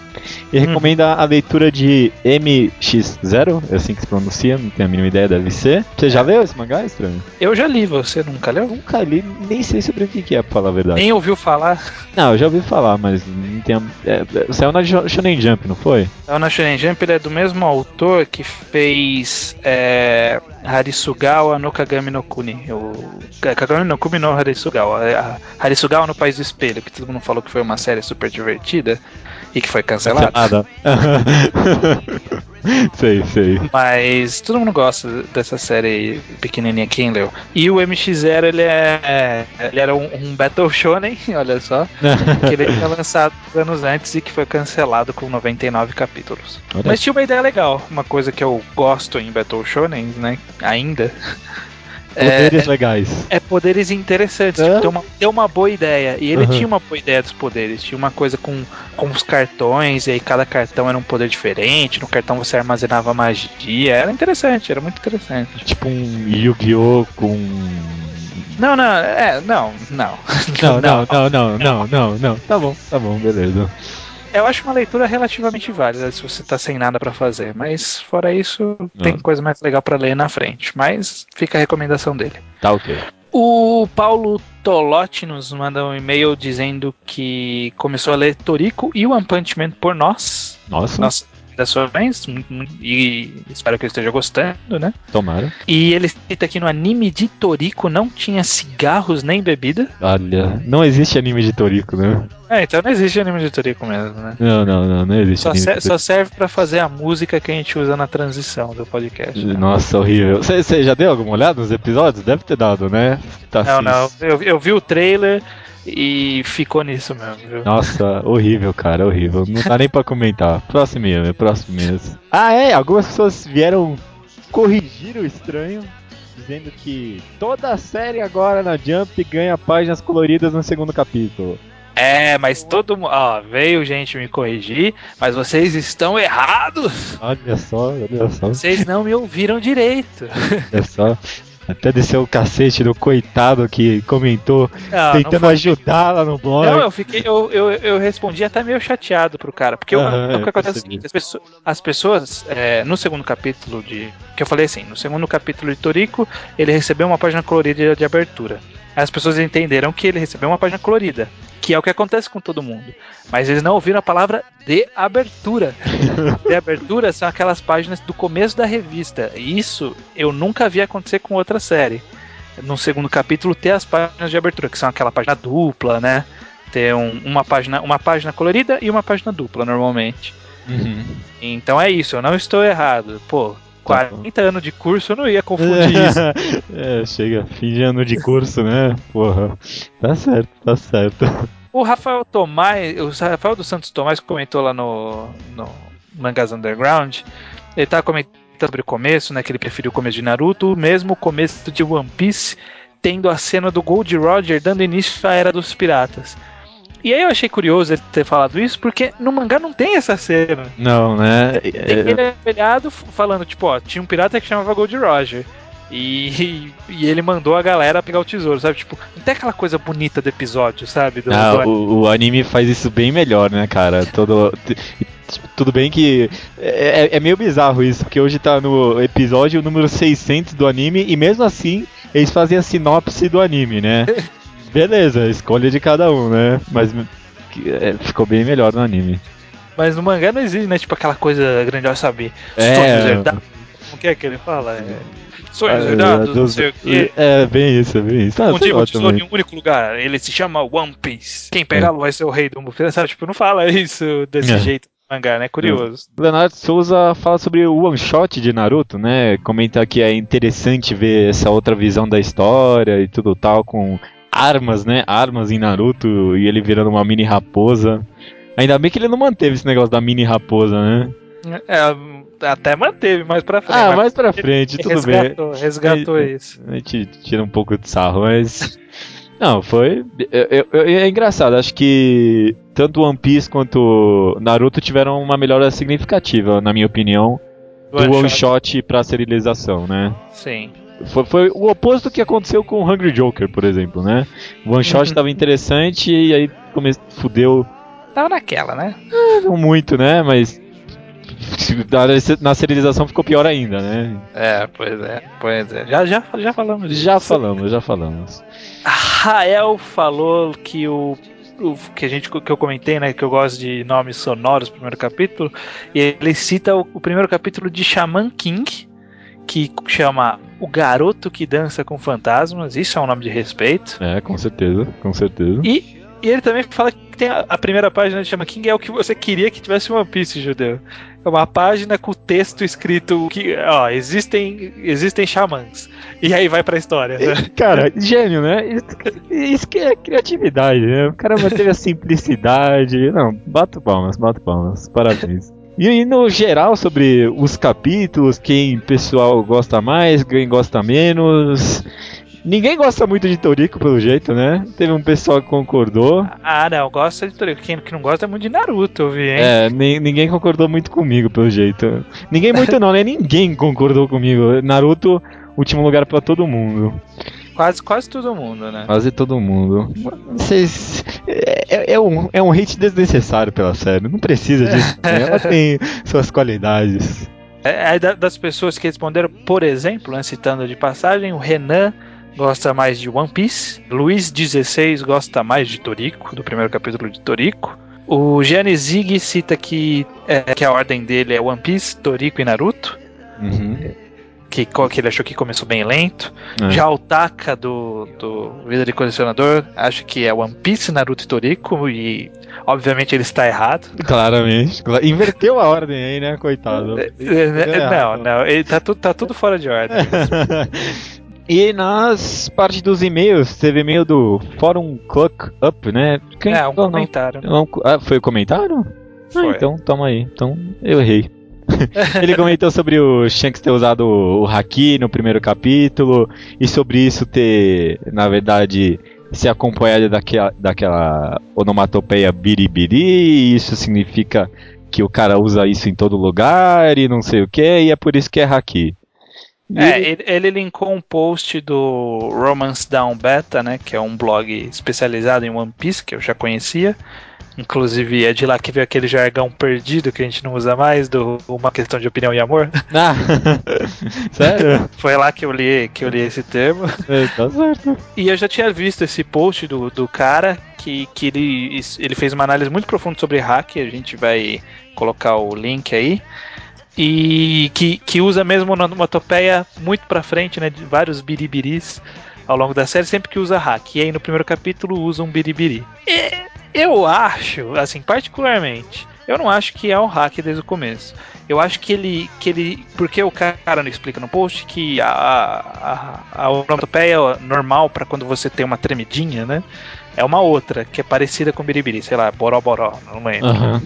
Speaker 2: E hum. recomenda a leitura de MX0, é assim que se pronuncia, não tenho a mínima ideia, deve ser. Você já leu esse mangá, estranho?
Speaker 1: Eu já li, você nunca leu?
Speaker 2: Nunca li, nem sei sobre o que é, pra falar a verdade.
Speaker 1: Nem ouviu falar?
Speaker 2: Não, eu já ouvi falar, mas não tenho. É, é saiu na Shonen Jump, não foi?
Speaker 1: Saiu na Shonen Jump, ele é do mesmo autor que fez é, Harisugawa no Kagami no Kuni. O, Kagami no Kuni no Harisugawa. Harisugawa no País do Espelho, que todo mundo falou que foi uma série super divertida e que foi cancelada. Cancelada.
Speaker 2: sei, sei.
Speaker 1: Mas todo mundo gosta dessa série pequenininha, quem leu. E o MX0, ele é. Ele era um, um Battle Shonen, olha só. que ele tinha lançado anos antes e que foi cancelado com 99 capítulos. Olha. Mas tinha uma ideia legal, uma coisa que eu gosto em Battle Shonen, né? Ainda.
Speaker 2: Poderes é, legais.
Speaker 1: É, poderes interessantes. É? Tipo, tem, uma, tem uma boa ideia. E ele uhum. tinha uma boa ideia dos poderes. Tinha uma coisa com, com os cartões, e aí cada cartão era um poder diferente. No cartão você armazenava magia. Era interessante, era muito interessante.
Speaker 2: Tipo um Yu-Gi-Oh! com.
Speaker 1: Não, não, é, não,
Speaker 2: não. Não, não, não, não, não, não, não. Tá bom, tá bom, beleza.
Speaker 1: Eu acho uma leitura relativamente válida se você tá sem nada para fazer, mas fora isso, tem ah. coisa mais legal para ler na frente. Mas fica a recomendação dele.
Speaker 2: Tá ok.
Speaker 1: O Paulo Tolotti nos manda um e-mail dizendo que começou a ler Torico e o One Punch Man por nós.
Speaker 2: Nossa. Nossa
Speaker 1: recomendações e espero que ele esteja gostando, né?
Speaker 2: Tomara.
Speaker 1: E ele cita que no anime de Toriko não tinha cigarros nem bebida.
Speaker 2: Olha, não existe anime de Toriko, né?
Speaker 1: É, então não existe anime de Toriko mesmo, né?
Speaker 2: Não, não, não, não existe.
Speaker 1: Só, ser, só serve para fazer a música que a gente usa na transição do podcast.
Speaker 2: Né? Nossa, horrível. Você já deu alguma olhada nos episódios? Deve ter dado, né?
Speaker 1: Tá não, não. Eu, eu vi o trailer e ficou nisso mesmo, viu?
Speaker 2: Nossa, horrível, cara, horrível. Não dá nem pra comentar. Próximo mesmo, próximo mesmo. Ah, é, algumas pessoas vieram corrigir o estranho, dizendo que toda a série agora na Jump ganha páginas coloridas no segundo capítulo.
Speaker 1: É, mas todo mundo. Ó, veio gente me corrigir, mas vocês estão errados!
Speaker 2: Olha só, olha só.
Speaker 1: Vocês não me ouviram direito.
Speaker 2: Olha só. Até desceu o cacete do coitado que comentou, não, tentando ajudar lá no blog.
Speaker 1: Não, eu fiquei, eu, eu, eu respondi até meio chateado pro cara, porque o que acontece é o seguinte, as pessoas, as pessoas é, no segundo capítulo de. Que eu falei assim, no segundo capítulo de Torico, ele recebeu uma página colorida de abertura. As pessoas entenderam que ele recebeu uma página colorida que é o que acontece com todo mundo. Mas eles não ouviram a palavra de abertura. de abertura são aquelas páginas do começo da revista. E isso eu nunca vi acontecer com outra série. No segundo capítulo ter as páginas de abertura, que são aquela página dupla, né? Ter um, uma, página, uma página colorida e uma página dupla, normalmente. Uhum. Então é isso, eu não estou errado. Pô, 40 tá anos de curso, eu não ia confundir isso.
Speaker 2: é, chega, fim de ano de curso, né? Porra. Tá certo, tá certo.
Speaker 1: O Rafael Tomás, o Rafael dos Santos Tomás comentou lá no, no Mangas Underground, ele tava comentando sobre o começo, né? Que ele preferiu o começo de Naruto, mesmo o começo de One Piece, tendo a cena do Gold Roger dando início à Era dos Piratas. E aí eu achei curioso ele ter falado isso, porque no mangá não tem essa cena.
Speaker 2: Não, né?
Speaker 1: Tem ele velhado falando, tipo, ó, tinha um pirata que chamava Gold Roger. E, e, ele mandou a galera pegar o tesouro, sabe? Tipo, não tem aquela coisa bonita do episódio, sabe? Do,
Speaker 2: ah, do. O, o, anime faz isso bem melhor, né, cara? Todo. Tudo bem que é, é, é, meio bizarro isso, porque hoje tá no episódio número 600 do anime e mesmo assim eles fazem a sinopse do anime, né? beleza, escolha de cada um, né? Mas é, ficou bem melhor no anime.
Speaker 1: Mas no mangá não existe, né? Tipo aquela coisa grandiosa, sabe?
Speaker 2: É...
Speaker 1: Como que é que ele fala? É... Sonhos é, herdados, não sei o quê.
Speaker 2: É, bem isso, é bem isso.
Speaker 1: Ah, um dia tesouro em um único lugar. Ele se chama One Piece. Quem pegá-lo é. vai ser o rei do mundo. Sabe? Tipo, não fala isso desse é. jeito mangá, né? Curioso.
Speaker 2: Leonardo Souza fala sobre o one shot de Naruto, né? Comenta que é interessante ver essa outra visão da história e tudo tal, com armas, né? Armas em Naruto e ele virando uma mini raposa. Ainda bem que ele não manteve esse negócio da mini raposa, né?
Speaker 1: É, até manteve mais pra frente.
Speaker 2: Ah, mais pra frente, tudo
Speaker 1: resgatou, bem. Resgatou
Speaker 2: é,
Speaker 1: isso.
Speaker 2: A gente tira um pouco de sarro, mas. Não, foi. Eu, eu, é engraçado, acho que tanto One Piece quanto Naruto tiveram uma melhora significativa, na minha opinião, do one, one shot. shot pra serialização, né?
Speaker 1: Sim
Speaker 2: Foi, foi o oposto do que aconteceu com o Hungry Joker, por exemplo, né? O One Shot estava uhum. interessante e aí come... fudeu.
Speaker 1: Tava naquela, né?
Speaker 2: É, não muito, né? Mas na serialização ficou pior ainda, né?
Speaker 1: É, pois é, pois é. Já, já, já falamos
Speaker 2: disso. Já falamos, já falamos.
Speaker 1: Rael falou que o o que a gente que eu comentei, né, que eu gosto de nomes sonoros, primeiro capítulo, e ele cita o, o primeiro capítulo de Shaman King, que chama O Garoto que Dança com Fantasmas. Isso é um nome de respeito.
Speaker 2: É, com certeza, com certeza.
Speaker 1: E, e ele também fala que tem a, a primeira página de Shaman King é o que você queria que tivesse One Piece, judeu. É uma página com o texto escrito que, ó, existem, existem xamãs. E aí vai pra história. Né?
Speaker 2: Cara, gênio, né? Isso que é criatividade, né? O cara manteve a simplicidade. Não, bato palmas, bato palmas. Parabéns. E no geral, sobre os capítulos, quem pessoal gosta mais, quem gosta menos. Ninguém gosta muito de Toriko, pelo jeito, né? Teve um pessoal que concordou.
Speaker 1: Ah, não, gosta de Toriko. Quem que não gosta é muito de Naruto, eu vi, hein?
Speaker 2: É, ninguém concordou muito comigo, pelo jeito. Ninguém muito não, né? Ninguém concordou comigo. Naruto, último lugar para todo mundo.
Speaker 1: Quase, quase todo mundo, né?
Speaker 2: Quase todo mundo. Vocês. É, é, um, é um hate desnecessário pela série. Não precisa disso. Ela tem suas qualidades.
Speaker 1: É, é das pessoas que responderam, por exemplo, né, citando de passagem, o Renan gosta mais de One Piece. Luiz 16 gosta mais de Toriko, do primeiro capítulo de Toriko. O Gianni Zig cita que, é, que a ordem dele é One Piece, Toriko e Naruto. Uhum. Que, que ele achou que começou bem lento. É. Já o Taka do, do Vida de Colecionador acha que é One Piece, Naruto e Toriko. E obviamente ele está errado.
Speaker 2: Claramente. Inverteu a ordem aí, né, coitado? É,
Speaker 1: é, não, não. Ele tá, tu, tá tudo fora de ordem.
Speaker 2: E nas partes dos e-mails, teve e-mail do Fórum Clock Up, né?
Speaker 1: Quem, é, um comentário.
Speaker 2: Não, ah, foi o comentário? Ah, foi. Ah, então, toma aí. Então, eu errei. Ele comentou sobre o Shanks ter usado o Haki no primeiro capítulo e sobre isso ter, na verdade, ser acompanhado daquela, daquela onomatopeia biribiri, isso significa que o cara usa isso em todo lugar e não sei o que, e é por isso que é Haki.
Speaker 1: É, ele, ele linkou um post do Romance Down Beta, né? Que é um blog especializado em One Piece, que eu já conhecia. Inclusive é de lá que veio aquele jargão perdido que a gente não usa mais, do uma questão de opinião e amor. Ah, sério? Foi lá que eu li, que eu li esse termo. É, tá certo. E eu já tinha visto esse post do, do cara que, que ele, ele fez uma análise muito profunda sobre hack, a gente vai colocar o link aí e que, que usa mesmo uma onomatopeia muito pra frente, né? De vários biribiris ao longo da série, sempre que usa hack. E aí no primeiro capítulo usa um biribiri. E eu acho, assim, particularmente, eu não acho que é um hack desde o começo. Eu acho que ele. que ele Porque o cara não explica no post que a, a, a onomatopeia normal para quando você tem uma tremidinha, né? É uma outra, que é parecida com biribiri, sei lá, boró boró, não lembro. Uhum.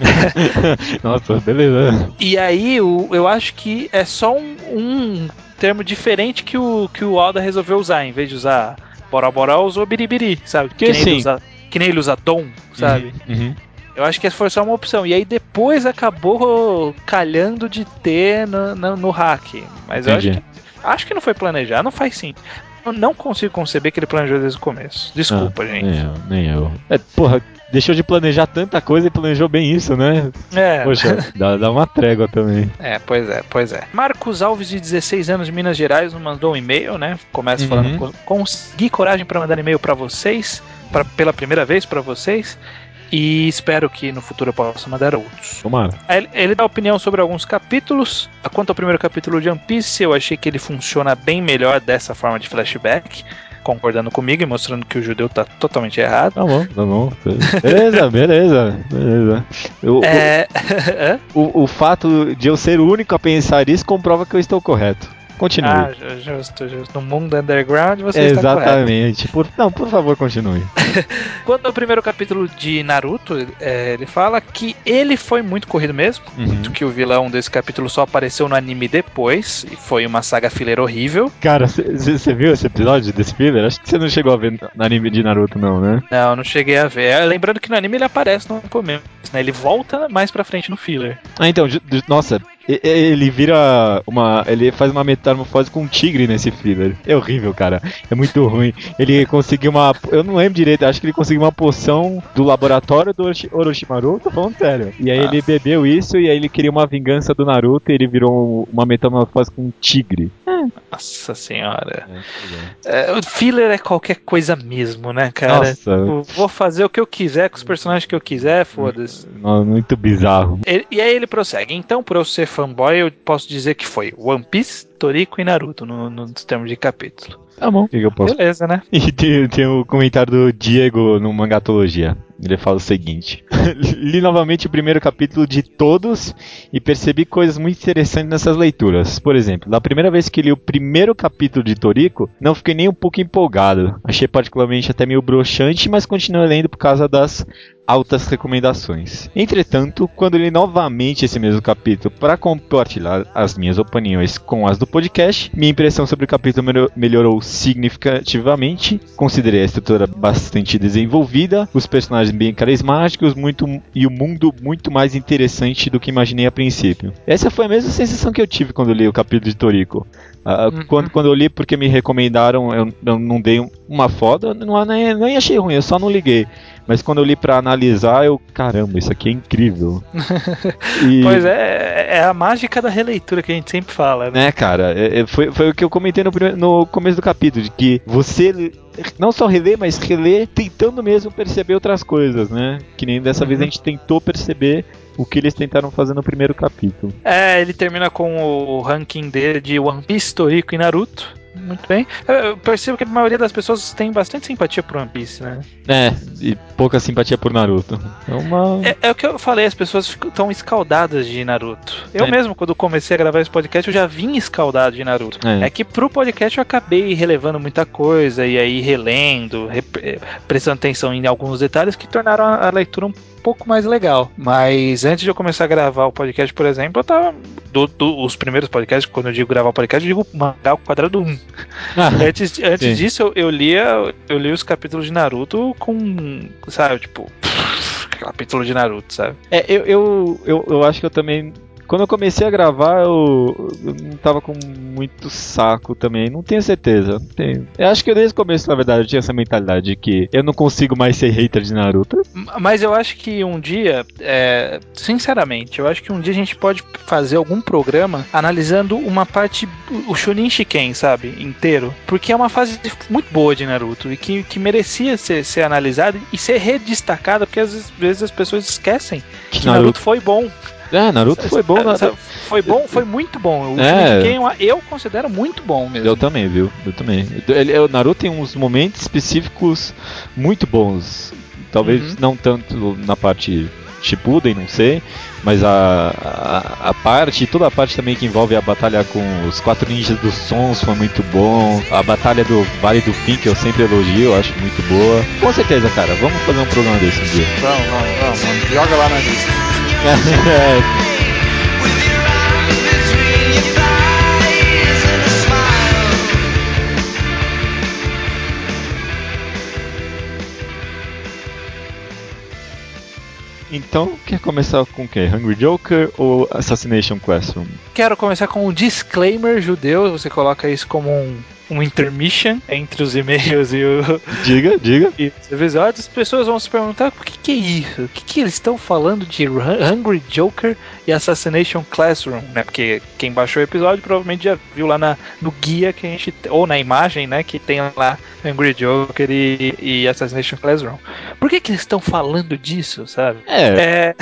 Speaker 2: Nossa, beleza.
Speaker 1: E aí, eu, eu acho que é só um, um termo diferente que o, que o Alda resolveu usar. Em vez de usar Boró Boró, usou Biribiri, sabe?
Speaker 2: Que, que, ele
Speaker 1: usa, que nem ele usa Dom, sabe? Uhum, uhum. Eu acho que essa foi só uma opção. E aí depois acabou calhando de ter no, no, no hack. Mas Entendi. eu acho que, acho que não foi planejado, não faz sim. Eu não consigo conceber que ele planejou desde o começo. Desculpa, ah, gente.
Speaker 2: Nem eu, nem eu. É, porra, deixou de planejar tanta coisa e planejou bem isso, né? É. Poxa, dá, dá uma trégua também.
Speaker 1: É, pois é, pois é. Marcos Alves, de 16 anos, de Minas Gerais, mandou um e-mail, né? Começa uhum. falando, consegui coragem para mandar e-mail para vocês, pra, pela primeira vez para vocês. E espero que no futuro eu possa mandar outros.
Speaker 2: Tomara.
Speaker 1: Ele, ele dá opinião sobre alguns capítulos. Quanto ao primeiro capítulo de One Piece, eu achei que ele funciona bem melhor dessa forma de flashback concordando comigo e mostrando que o judeu tá totalmente errado.
Speaker 2: Tá bom, tá bom. Beleza, beleza, beleza. Eu, é... o, o fato de eu ser o único a pensar isso comprova que eu estou correto. Continue. Ah,
Speaker 1: justo, justo. No mundo underground você
Speaker 2: Exatamente. Por, não, por favor, continue.
Speaker 1: Quanto ao primeiro capítulo de Naruto, é, ele fala que ele foi muito corrido mesmo. Uhum. Que o vilão desse capítulo só apareceu no anime depois. E foi uma saga filler horrível.
Speaker 2: Cara, você viu esse episódio desse filler? Acho que você não chegou a ver no anime de Naruto, não, né?
Speaker 1: Não, não cheguei a ver. É, lembrando que no anime ele aparece no começo, né? Ele volta mais pra frente no filler.
Speaker 2: Ah, então, nossa, ele vira uma. Ele faz uma metamorfose com um tigre nesse filler. É horrível, cara. É muito ruim. Ele conseguiu uma. Eu não lembro direito, acho que ele conseguiu uma poção do laboratório do Orochimaru, tô falando sério. E aí ah. ele bebeu isso e aí ele queria uma vingança do Naruto e ele virou uma metamorfose com um tigre.
Speaker 1: Nossa senhora. É, é, o filler é qualquer coisa mesmo, né, cara? Nossa. Tipo, vou fazer o que eu quiser com os personagens que eu quiser, foda-se.
Speaker 2: Muito bizarro.
Speaker 1: E, aí ele prossegue. Então, por eu ser fanboy, eu posso dizer que foi One Piece, Toriko e Naruto no, nos termos de capítulo.
Speaker 2: Tá bom. Que que posso...
Speaker 1: Beleza, né?
Speaker 2: E tem, tem o comentário do Diego no Mangatologia. Ele fala o seguinte: Li novamente o primeiro capítulo de todos e percebi coisas muito interessantes nessas leituras. Por exemplo, na primeira vez que li o primeiro capítulo de Toriko, não fiquei nem um pouco empolgado. Achei particularmente até meio broxante, mas continuei lendo por causa das altas recomendações. Entretanto, quando li novamente esse mesmo capítulo para compartilhar as minhas opiniões com as do podcast, minha impressão sobre o capítulo melhorou significativamente. Considerei a estrutura bastante desenvolvida, os personagens bem carismáticos muito, e o mundo muito mais interessante do que imaginei a princípio. Essa foi a mesma sensação que eu tive quando li o capítulo de Toriko. Uh, uhum. quando, quando eu li porque me recomendaram, eu, eu não dei uma foda, não, nem, nem achei ruim, eu só não liguei. Mas quando eu li para analisar, eu, caramba, isso aqui é incrível.
Speaker 1: e... Pois é, é a mágica da releitura que a gente sempre fala,
Speaker 2: né? É, cara, é, é, foi, foi o que eu comentei no, no começo do capítulo, de que você não só relê, mas relê tentando mesmo perceber outras coisas, né? Que nem dessa uhum. vez a gente tentou perceber o que eles tentaram fazer no primeiro capítulo.
Speaker 1: É, ele termina com o ranking dele de One Piece, Toriko e Naruto. Muito bem. Eu percebo que a maioria das pessoas tem bastante simpatia por One Piece, né?
Speaker 2: É, e pouca simpatia por Naruto.
Speaker 1: É, uma... é, é o que eu falei, as pessoas estão escaldadas de Naruto. Eu é. mesmo, quando comecei a gravar esse podcast, eu já vim escaldado de Naruto. É, é que pro podcast eu acabei relevando muita coisa e aí relendo, prestando atenção em alguns detalhes que tornaram a, a leitura um pouco mais legal. Mas antes de eu começar a gravar o podcast, por exemplo, eu tava. Do, do, os primeiros podcasts, quando eu digo gravar o podcast, eu digo mangá ao quadrado 1. Ah, antes antes disso, eu, eu, lia, eu li os capítulos de Naruto com. Sabe, tipo. capítulo de Naruto, sabe?
Speaker 2: É, eu, eu, eu, eu acho que eu também quando eu comecei a gravar, eu, eu não tava com muito saco também. Não tenho certeza. Tenho. Eu acho que desde o começo, na verdade, eu tinha essa mentalidade de que eu não consigo mais ser hater de Naruto.
Speaker 1: Mas eu acho que um dia, é, sinceramente, eu acho que um dia a gente pode fazer algum programa analisando uma parte, o Chunin Shiken, sabe? Inteiro. Porque é uma fase muito boa de Naruto e que, que merecia ser, ser analisada e ser redestacada, porque às vezes as pessoas esquecem que Naruto, Naruto foi bom.
Speaker 2: É, Naruto foi bom.
Speaker 1: Na... Foi bom, foi muito bom. O é. eu considero muito bom mesmo.
Speaker 2: Eu também, viu? Eu também. Ele, o Naruto tem uns momentos específicos muito bons. Talvez uhum. não tanto na parte Shippuden, não sei, mas a, a, a, parte, toda a parte também que envolve a batalha com os quatro ninjas dos sons foi muito bom. A batalha do Vale do Fim, que eu sempre elogio, eu acho muito boa. Com certeza, cara, vamos fazer um programa desse um dia.
Speaker 1: Vamos, vamos, vamos. Joga lá na lista.
Speaker 2: Então, quer começar com o quê? Hungry Joker ou Assassination Classroom?
Speaker 1: Quero começar com um disclaimer judeu. Você coloca isso como um um intermission entre os e-mails e o.
Speaker 2: Diga, diga.
Speaker 1: E os episódios, as pessoas vão se perguntar o que, que é isso? O que, que eles estão falando de Hungry Joker e Assassination Classroom, né? Porque quem baixou o episódio provavelmente já viu lá na, no guia que a gente. ou na imagem, né? Que tem lá Hungry Joker e, e Assassination Classroom. Por que, que eles estão falando disso, sabe?
Speaker 2: É.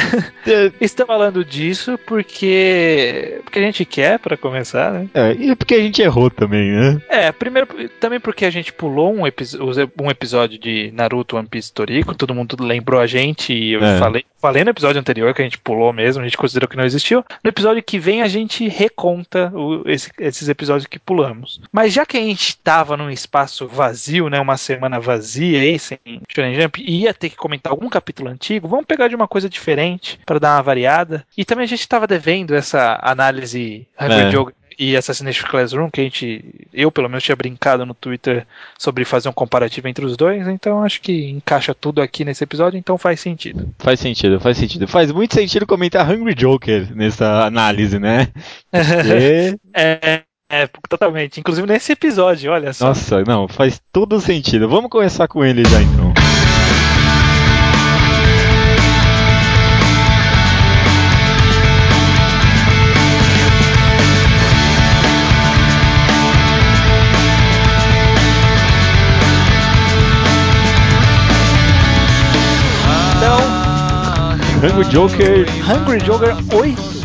Speaker 1: é estão falando disso porque. porque a gente quer, para começar, né?
Speaker 2: É, e porque a gente errou também, né?
Speaker 1: É, primeiro, também porque a gente pulou um, um episódio de Naruto One Piece Toriko, todo mundo lembrou a gente e eu é. falei, falei no episódio anterior que a gente pulou mesmo, a gente considerou que não existiu. No episódio que vem a gente reconta o, esse, esses episódios que pulamos. Mas já que a gente tava num espaço vazio, né, uma semana vazia aí, sem Shonen Jump, e ia ter que comentar algum capítulo antigo, vamos pegar de uma coisa diferente para dar uma variada. E também a gente tava devendo essa análise é. Joker e Assassination Classroom, que a gente, eu pelo menos tinha brincado no Twitter sobre fazer um comparativo entre os dois, então acho que encaixa tudo aqui nesse episódio, então faz sentido.
Speaker 2: Faz sentido, faz sentido. Faz muito sentido comentar Hungry Joker nessa análise, né?
Speaker 1: Porque... é, é, totalmente. Inclusive nesse episódio, olha só.
Speaker 2: Nossa, não, faz todo sentido. Vamos começar com ele já então. Hungry Joker.
Speaker 1: Hungry Joker 8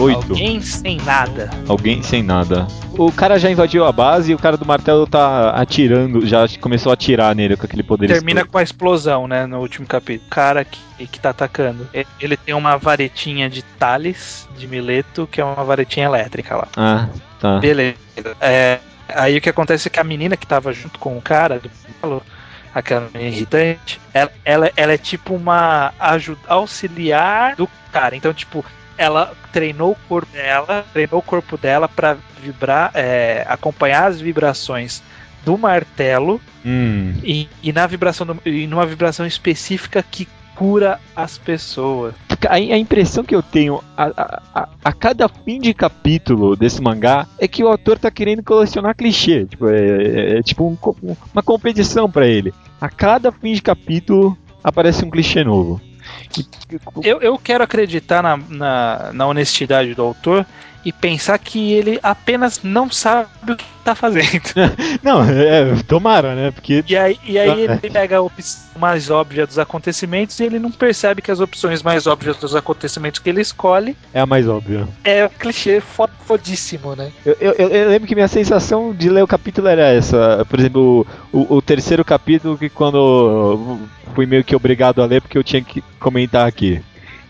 Speaker 2: Oito.
Speaker 1: Alguém sem nada.
Speaker 2: Alguém sem nada. O cara já invadiu a base e o cara do martelo tá atirando, já começou a atirar nele com aquele poder.
Speaker 1: Termina com a explosão, né, no último capítulo. O cara que, que tá atacando. Ele tem uma varetinha de Thales, de Mileto, que é uma varetinha elétrica lá.
Speaker 2: Ah, tá.
Speaker 1: Beleza. É, aí o que acontece é que a menina que tava junto com o cara do aquela irritante, ela, ela, ela é tipo uma ajuda, auxiliar do cara. Então, tipo, ela treinou o corpo dela, treinou o corpo dela para vibrar, é, acompanhar as vibrações do martelo
Speaker 2: hum.
Speaker 1: e, e, na vibração do, e numa vibração específica que cura as pessoas.
Speaker 2: A, a impressão que eu tenho a, a, a, cada fim de capítulo desse mangá é que o autor tá querendo colecionar clichê. Tipo, é, é, é tipo um, uma competição para ele. A cada fim de capítulo aparece um clichê novo.
Speaker 1: Eu, eu quero acreditar na, na, na honestidade do autor e pensar que ele apenas não sabe o que tá fazendo.
Speaker 2: não, é, tomara, né? Porque...
Speaker 1: E aí, e aí ele pega a opção mais óbvia dos acontecimentos e ele não percebe que as opções mais óbvias dos acontecimentos que ele escolhe
Speaker 2: é a mais óbvia.
Speaker 1: É o clichê fodíssimo, né?
Speaker 2: Eu, eu, eu, lembro que minha sensação de ler o capítulo era essa. Por exemplo, o, o terceiro capítulo que quando fui meio que obrigado a ler porque eu tinha que comentar aqui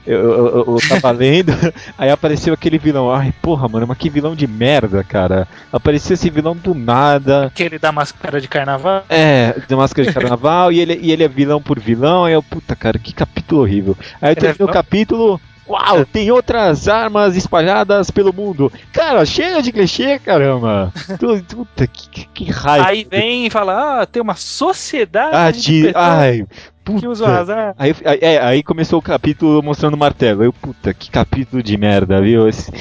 Speaker 2: eu, eu, eu tava lendo, aí apareceu aquele vilão. Ai, porra, mano, mas que vilão de merda, cara. Apareceu esse vilão do nada.
Speaker 1: Aquele da máscara de carnaval?
Speaker 2: É, da máscara de carnaval, e, ele, e ele é vilão por vilão. Aí eu, puta, cara, que capítulo horrível. Aí eu terminei é o capítulo. Uau, tem outras armas espalhadas pelo mundo. Cara, cheia de clichê, caramba. Puta, que, que, raiva.
Speaker 1: Aí vem e fala, ah, tem uma sociedade.
Speaker 2: Ah, de, ai, puta. Que usou azar. Aí, é, aí começou o capítulo mostrando o martelo. Eu, puta, que capítulo de merda, viu? Esse,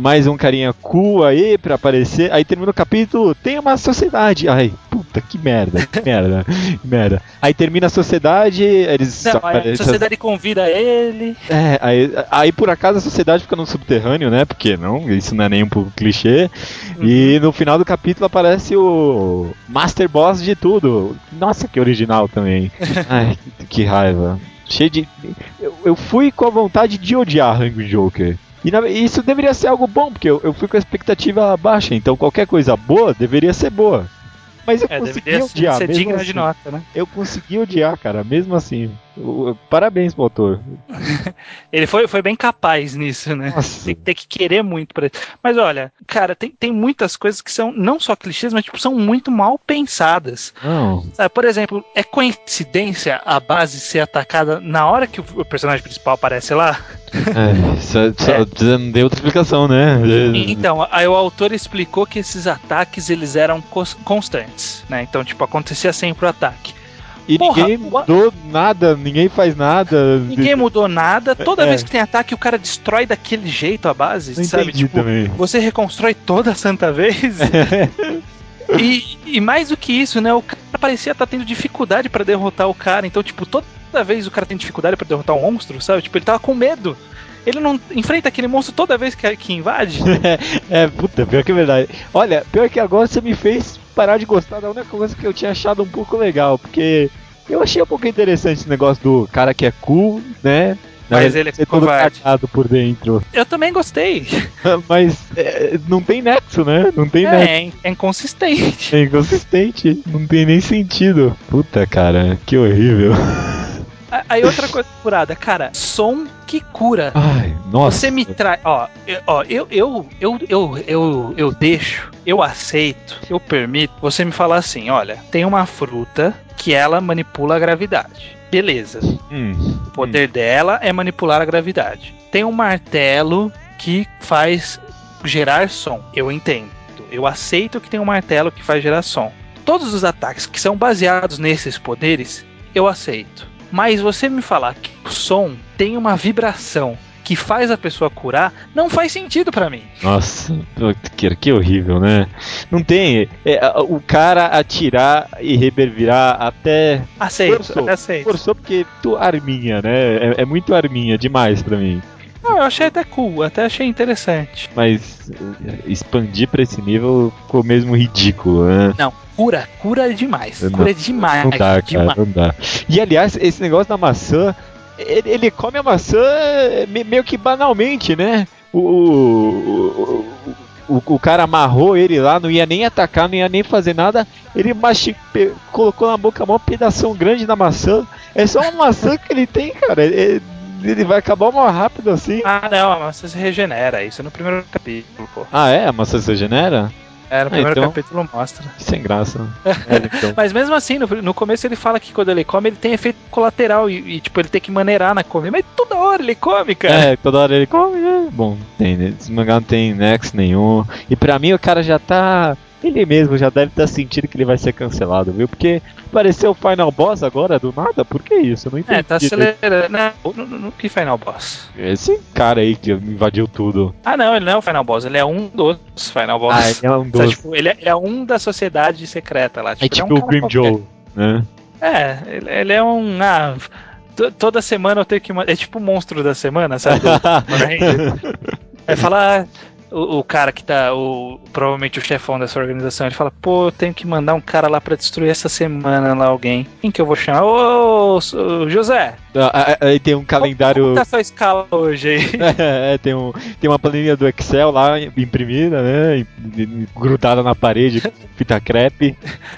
Speaker 2: mais um carinha cool aí pra aparecer. Aí termina o capítulo, tem uma sociedade. Ai, puta, que merda, que merda, que merda. Aí termina a sociedade, eles.
Speaker 1: Não, a sociedade convida ele.
Speaker 2: É, aí, aí por acaso a sociedade fica no subterrâneo, né? Porque não, isso não é nem um pouco clichê. Uhum. E no final do capítulo aparece o Master Boss de tudo. Nossa, que original também. Ai, que raiva. Cheio de. Eu, eu fui com a vontade de odiar Hungry Joker. E na, isso deveria ser algo bom, porque eu, eu fui com a expectativa baixa, então qualquer coisa boa deveria ser boa. Mas eu é, consegui odiar. Ser digna assim. de nota, né? Eu consegui odiar, cara, mesmo assim. Parabéns pro autor.
Speaker 1: ele foi, foi bem capaz nisso, né? Tem, tem, que querer muito pra Mas olha, cara, tem, tem muitas coisas que são não só clichês, mas tipo, são muito mal pensadas. Sabe, por exemplo, é coincidência a base ser atacada na hora que o personagem principal aparece lá?
Speaker 2: É, só, só é. não deu outra explicação, né?
Speaker 1: Então, aí o autor explicou que esses ataques eles eram constantes, né? Então, tipo, acontecia sempre o ataque.
Speaker 2: E Porra, ninguém mudou nada, ninguém faz nada.
Speaker 1: Ninguém mudou nada. Toda é. vez que tem ataque, o cara destrói daquele jeito a base, Não sabe? Tipo, também. você reconstrói toda a santa vez. e, e, mais do que isso, né? O cara parecia estar tá tendo dificuldade para derrotar o cara. Então, tipo, toda vez o cara tem dificuldade para derrotar um monstro, sabe? Tipo, ele tava com medo. Ele não enfrenta aquele monstro toda vez que, que invade?
Speaker 2: é, puta, pior que é verdade. Olha, pior que agora você me fez parar de gostar da única coisa que eu tinha achado um pouco legal, porque eu achei um pouco interessante esse negócio do cara que é cool, né?
Speaker 1: Mas ele é
Speaker 2: covarde. por dentro.
Speaker 1: Eu também gostei.
Speaker 2: Mas é, não tem nexo, né? Não tem
Speaker 1: é,
Speaker 2: nexo.
Speaker 1: É inconsistente.
Speaker 2: É inconsistente. Não tem nem sentido. Puta, cara, que horrível.
Speaker 1: Aí outra coisa furada, cara, som que cura.
Speaker 2: Ai, nossa.
Speaker 1: Você me traz. Ó, eu, ó eu, eu, eu, eu, eu, eu deixo, eu aceito, eu permito você me falar assim: olha, tem uma fruta que ela manipula a gravidade. Beleza.
Speaker 2: Hum,
Speaker 1: o poder hum. dela é manipular a gravidade. Tem um martelo que faz gerar som, eu entendo. Eu aceito que tem um martelo que faz gerar som. Todos os ataques que são baseados nesses poderes, eu aceito. Mas você me falar que o som tem uma vibração que faz a pessoa curar, não faz sentido para mim.
Speaker 2: Nossa, que, que horrível, né? Não tem. É, o cara atirar e revervirar até.
Speaker 1: Aceito, forçou, até aceito.
Speaker 2: Forçou porque tu arminha, né? É, é muito arminha demais para mim.
Speaker 1: Não, eu achei até cool, até achei interessante.
Speaker 2: Mas expandir pra esse nível ficou mesmo ridículo, né?
Speaker 1: Não, cura, cura é demais. Não, cura é demais.
Speaker 2: Não dá, demais. cara, não dá. E aliás, esse negócio da maçã, ele, ele come a maçã meio que banalmente, né? O, o, o, o, cara amarrou ele lá, não ia nem atacar, não ia nem fazer nada. Ele machi, colocou na boca um pedação grande da maçã. É só uma maçã que ele tem, cara. Ele, ele vai acabar mais rápido assim.
Speaker 1: Ah, não, a maçã se regenera. Isso é no primeiro capítulo, pô.
Speaker 2: Ah, é? A maçã se regenera?
Speaker 1: É, no ah, primeiro então, capítulo mostra.
Speaker 2: Sem graça.
Speaker 1: é, então. Mas mesmo assim, no, no começo ele fala que quando ele come, ele tem efeito colateral e, e, tipo, ele tem que maneirar na comida. Mas toda hora ele come, cara.
Speaker 2: É, toda hora ele come, né? Bom, tem, esse mangá não tem next nenhum. E pra mim o cara já tá ele mesmo já deve estar sentindo que ele vai ser cancelado, viu? Porque apareceu o Final Boss agora do nada, por que isso? Eu não entendi.
Speaker 1: É, tá acelerando. Não, no, no, que Final Boss?
Speaker 2: Esse cara aí que invadiu tudo.
Speaker 1: Ah, não, ele não é o Final Boss, ele é um dos Final Boss. Ah,
Speaker 2: ele é um dos.
Speaker 1: tipo, ele, é, ele, é, um da sociedade secreta lá.
Speaker 2: Tipo, é tipo é um o Grim Joe, né?
Speaker 1: É, ele, ele é um. Ah, toda semana eu tenho que. É tipo o monstro da semana, sabe? Aí fala, o, o, cara que tá, o, provavelmente o chefão dessa organização, ele fala, pô, eu tenho que mandar um cara lá pra destruir essa semana lá alguém. Quem que eu vou chamar? Ô, ô José!
Speaker 2: Ah, aí tem um calendário. Como
Speaker 1: tá sua escala hoje aí?
Speaker 2: é, tem, um, tem uma planilha do Excel lá imprimida, né? Grudada na parede, fita crepe.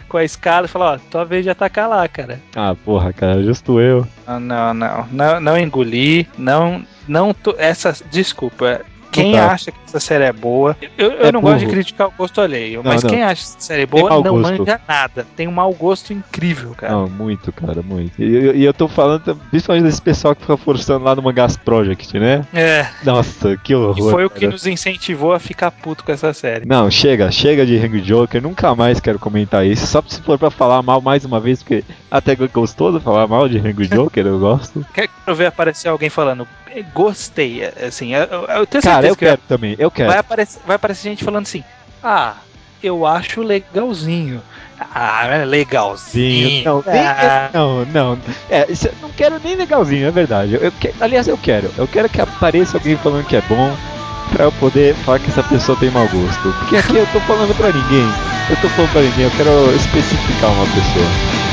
Speaker 1: Com a escala e fala, ó, tua vez de atacar lá, cara.
Speaker 2: Ah, porra, cara, justo eu.
Speaker 1: Ah, não, não, não, não engoli, não, não, tô, essa, desculpa, quem tá. acha que essa série é boa, eu, eu é não burro. gosto de criticar o gosto alheio, não, mas não. quem acha que essa série é boa não manja nada. Tem um mau gosto incrível, cara. Não,
Speaker 2: muito, cara, muito. E eu, eu tô falando principalmente desse pessoal que fica forçando lá no Mangás Project, né?
Speaker 1: É.
Speaker 2: Nossa, que horror. E
Speaker 1: foi cara. o que nos incentivou a ficar puto com essa série.
Speaker 2: Não, chega, chega de Hang Joker, nunca mais quero comentar isso. Só se for pra falar mal mais uma vez, porque até gostoso falar mal de Hang Joker, eu gosto.
Speaker 1: Quero ver aparecer alguém falando, gostei. Assim, eu, eu
Speaker 2: tenho Cara, eu quero que também, eu quero.
Speaker 1: Vai aparecer, vai aparecer gente falando assim: ah, eu acho legalzinho. Ah, é legalzinho.
Speaker 2: Não, nem, ah. não, não. É, não quero nem legalzinho, é verdade. Eu, eu, aliás, eu quero. Eu quero que apareça alguém falando que é bom pra eu poder falar que essa pessoa tem mau gosto. Porque aqui eu tô falando pra ninguém. Eu tô falando pra ninguém, eu quero especificar uma pessoa.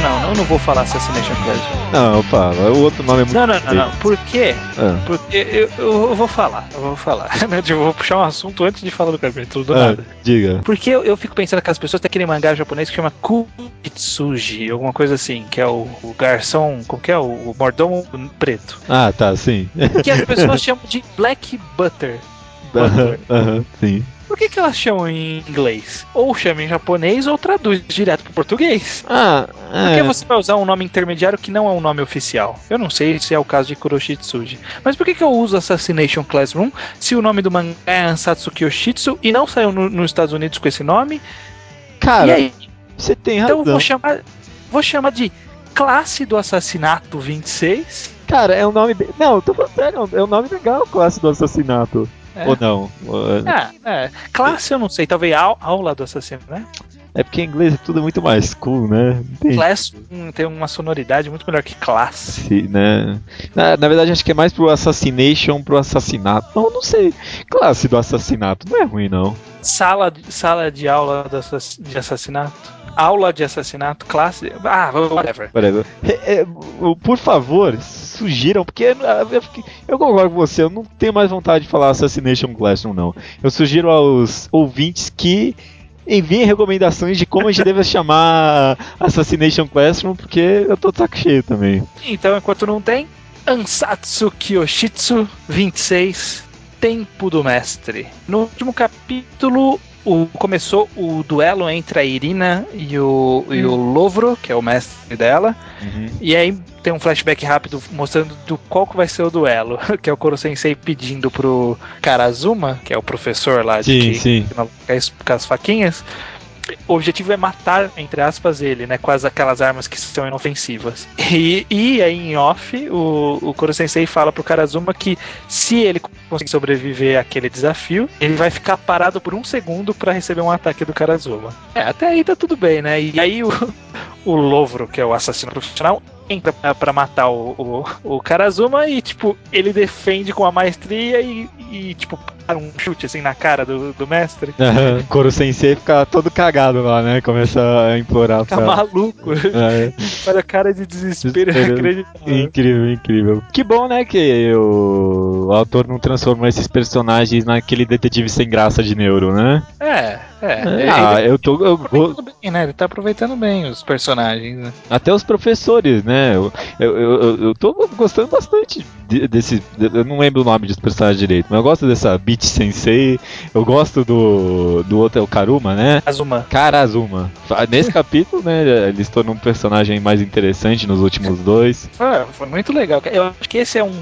Speaker 1: Não, não, não, eu não vou falar Assassination Classroom.
Speaker 2: Não, fala. O outro nome é muito.
Speaker 1: Não, não, não, não. Por quê? Ah. Porque eu, eu, vou falar, eu vou falar. eu vou puxar um assunto antes de falar do capítulo do ah, nada.
Speaker 2: Diga.
Speaker 1: Porque eu, eu fico pensando que as pessoas têm aquele mangá japonês que chama Kuitsuji, alguma coisa assim, que é o, o garçom, como que é? O, o mordomo preto.
Speaker 2: Ah, tá, sim.
Speaker 1: Que as pessoas chamam de Black Butter.
Speaker 2: Aham, uh -huh, uh -huh, sim.
Speaker 1: Por que, que elas chamam em inglês? Ou chama em japonês ou traduz direto pro português.
Speaker 2: Ah,
Speaker 1: é. Por que você vai usar um nome intermediário que não é um nome oficial? Eu não sei se é o caso de Kuroshitsuji. Mas por que, que eu uso Assassination Classroom se o nome do mangá é Ansatsu Kyoshitsu e não saiu no, nos Estados Unidos com esse nome?
Speaker 2: Cara, você tem razão.
Speaker 1: Então eu vou chamar, vou chamar de Classe do Assassinato 26.
Speaker 2: Cara, é um nome. Não, tô falando sério, é um nome legal, Classe do Assassinato. É. Ou não?
Speaker 1: É, é. Classe eu não sei, talvez aula do assassino, né?
Speaker 2: É porque em inglês é tudo muito mais cool, né?
Speaker 1: Tem... Class tem uma sonoridade muito melhor que classe.
Speaker 2: Sim, né? Na, na, verdade, acho que é mais pro assassination, pro assassinato. Não, não sei. Classe do assassinato não é ruim, não.
Speaker 1: Sala, sala de aula de assassinato? Aula de assassinato, classe. Ah, whatever. whatever.
Speaker 2: É, é, por favor, sugiram, porque eu, eu, eu, concordo com você, eu não tenho mais vontade de falar Assassination Classroom, não. Eu sugiro aos ouvintes que enviem recomendações de como a gente deve chamar Assassination Classroom, porque eu tô de saco cheio também.
Speaker 1: Então, enquanto não tem, Ansatsu Kyoshitsu 26 Tempo do Mestre. No último capítulo, o, começou o duelo entre a Irina e o, e o hum. Lovro, que é o mestre dela. Uhum. E aí tem um flashback rápido mostrando do qual que vai ser o duelo, que é o Koro Sensei pedindo pro Karazuma, que é o professor lá
Speaker 2: de sim, que, sim.
Speaker 1: com as faquinhas, o objetivo é matar, entre aspas, ele, né? Com as, aquelas armas que são inofensivas. E, e aí em off, o, o Kuro Sensei fala pro Karazuma que se ele conseguir sobreviver àquele desafio, ele vai ficar parado por um segundo para receber um ataque do Karazuma. É, até aí tá tudo bem, né? E aí o, o Lovro, que é o assassino profissional, entra para matar o, o, o Karazuma e, tipo, ele defende com a maestria e, e tipo, um chute assim na cara do, do mestre.
Speaker 2: Uhum. Koro Sensei fica todo cagado lá, né? Começa a implorar
Speaker 1: fica pra... maluco. É. Olha a cara de desespero, desespero.
Speaker 2: Incrível, incrível. Que bom, né, que o... o autor não transformou esses personagens naquele detetive sem graça de neuro, né?
Speaker 1: É, é.
Speaker 2: é ah, eu tô. Eu
Speaker 1: tá bem, né? Ele tá aproveitando bem os personagens, né?
Speaker 2: Até os professores, né? Eu, eu, eu, eu tô gostando bastante desse. Eu não lembro o nome dos personagens direito, mas eu gosto dessa Beat Sensei. Eu gosto do, do outro, é o Karuma, né?
Speaker 1: Azuma.
Speaker 2: Karazuma. Nesse capítulo, né? Ele se tornou um personagem mais interessante nos últimos dois.
Speaker 1: Foi, foi muito legal. Eu acho que esse é um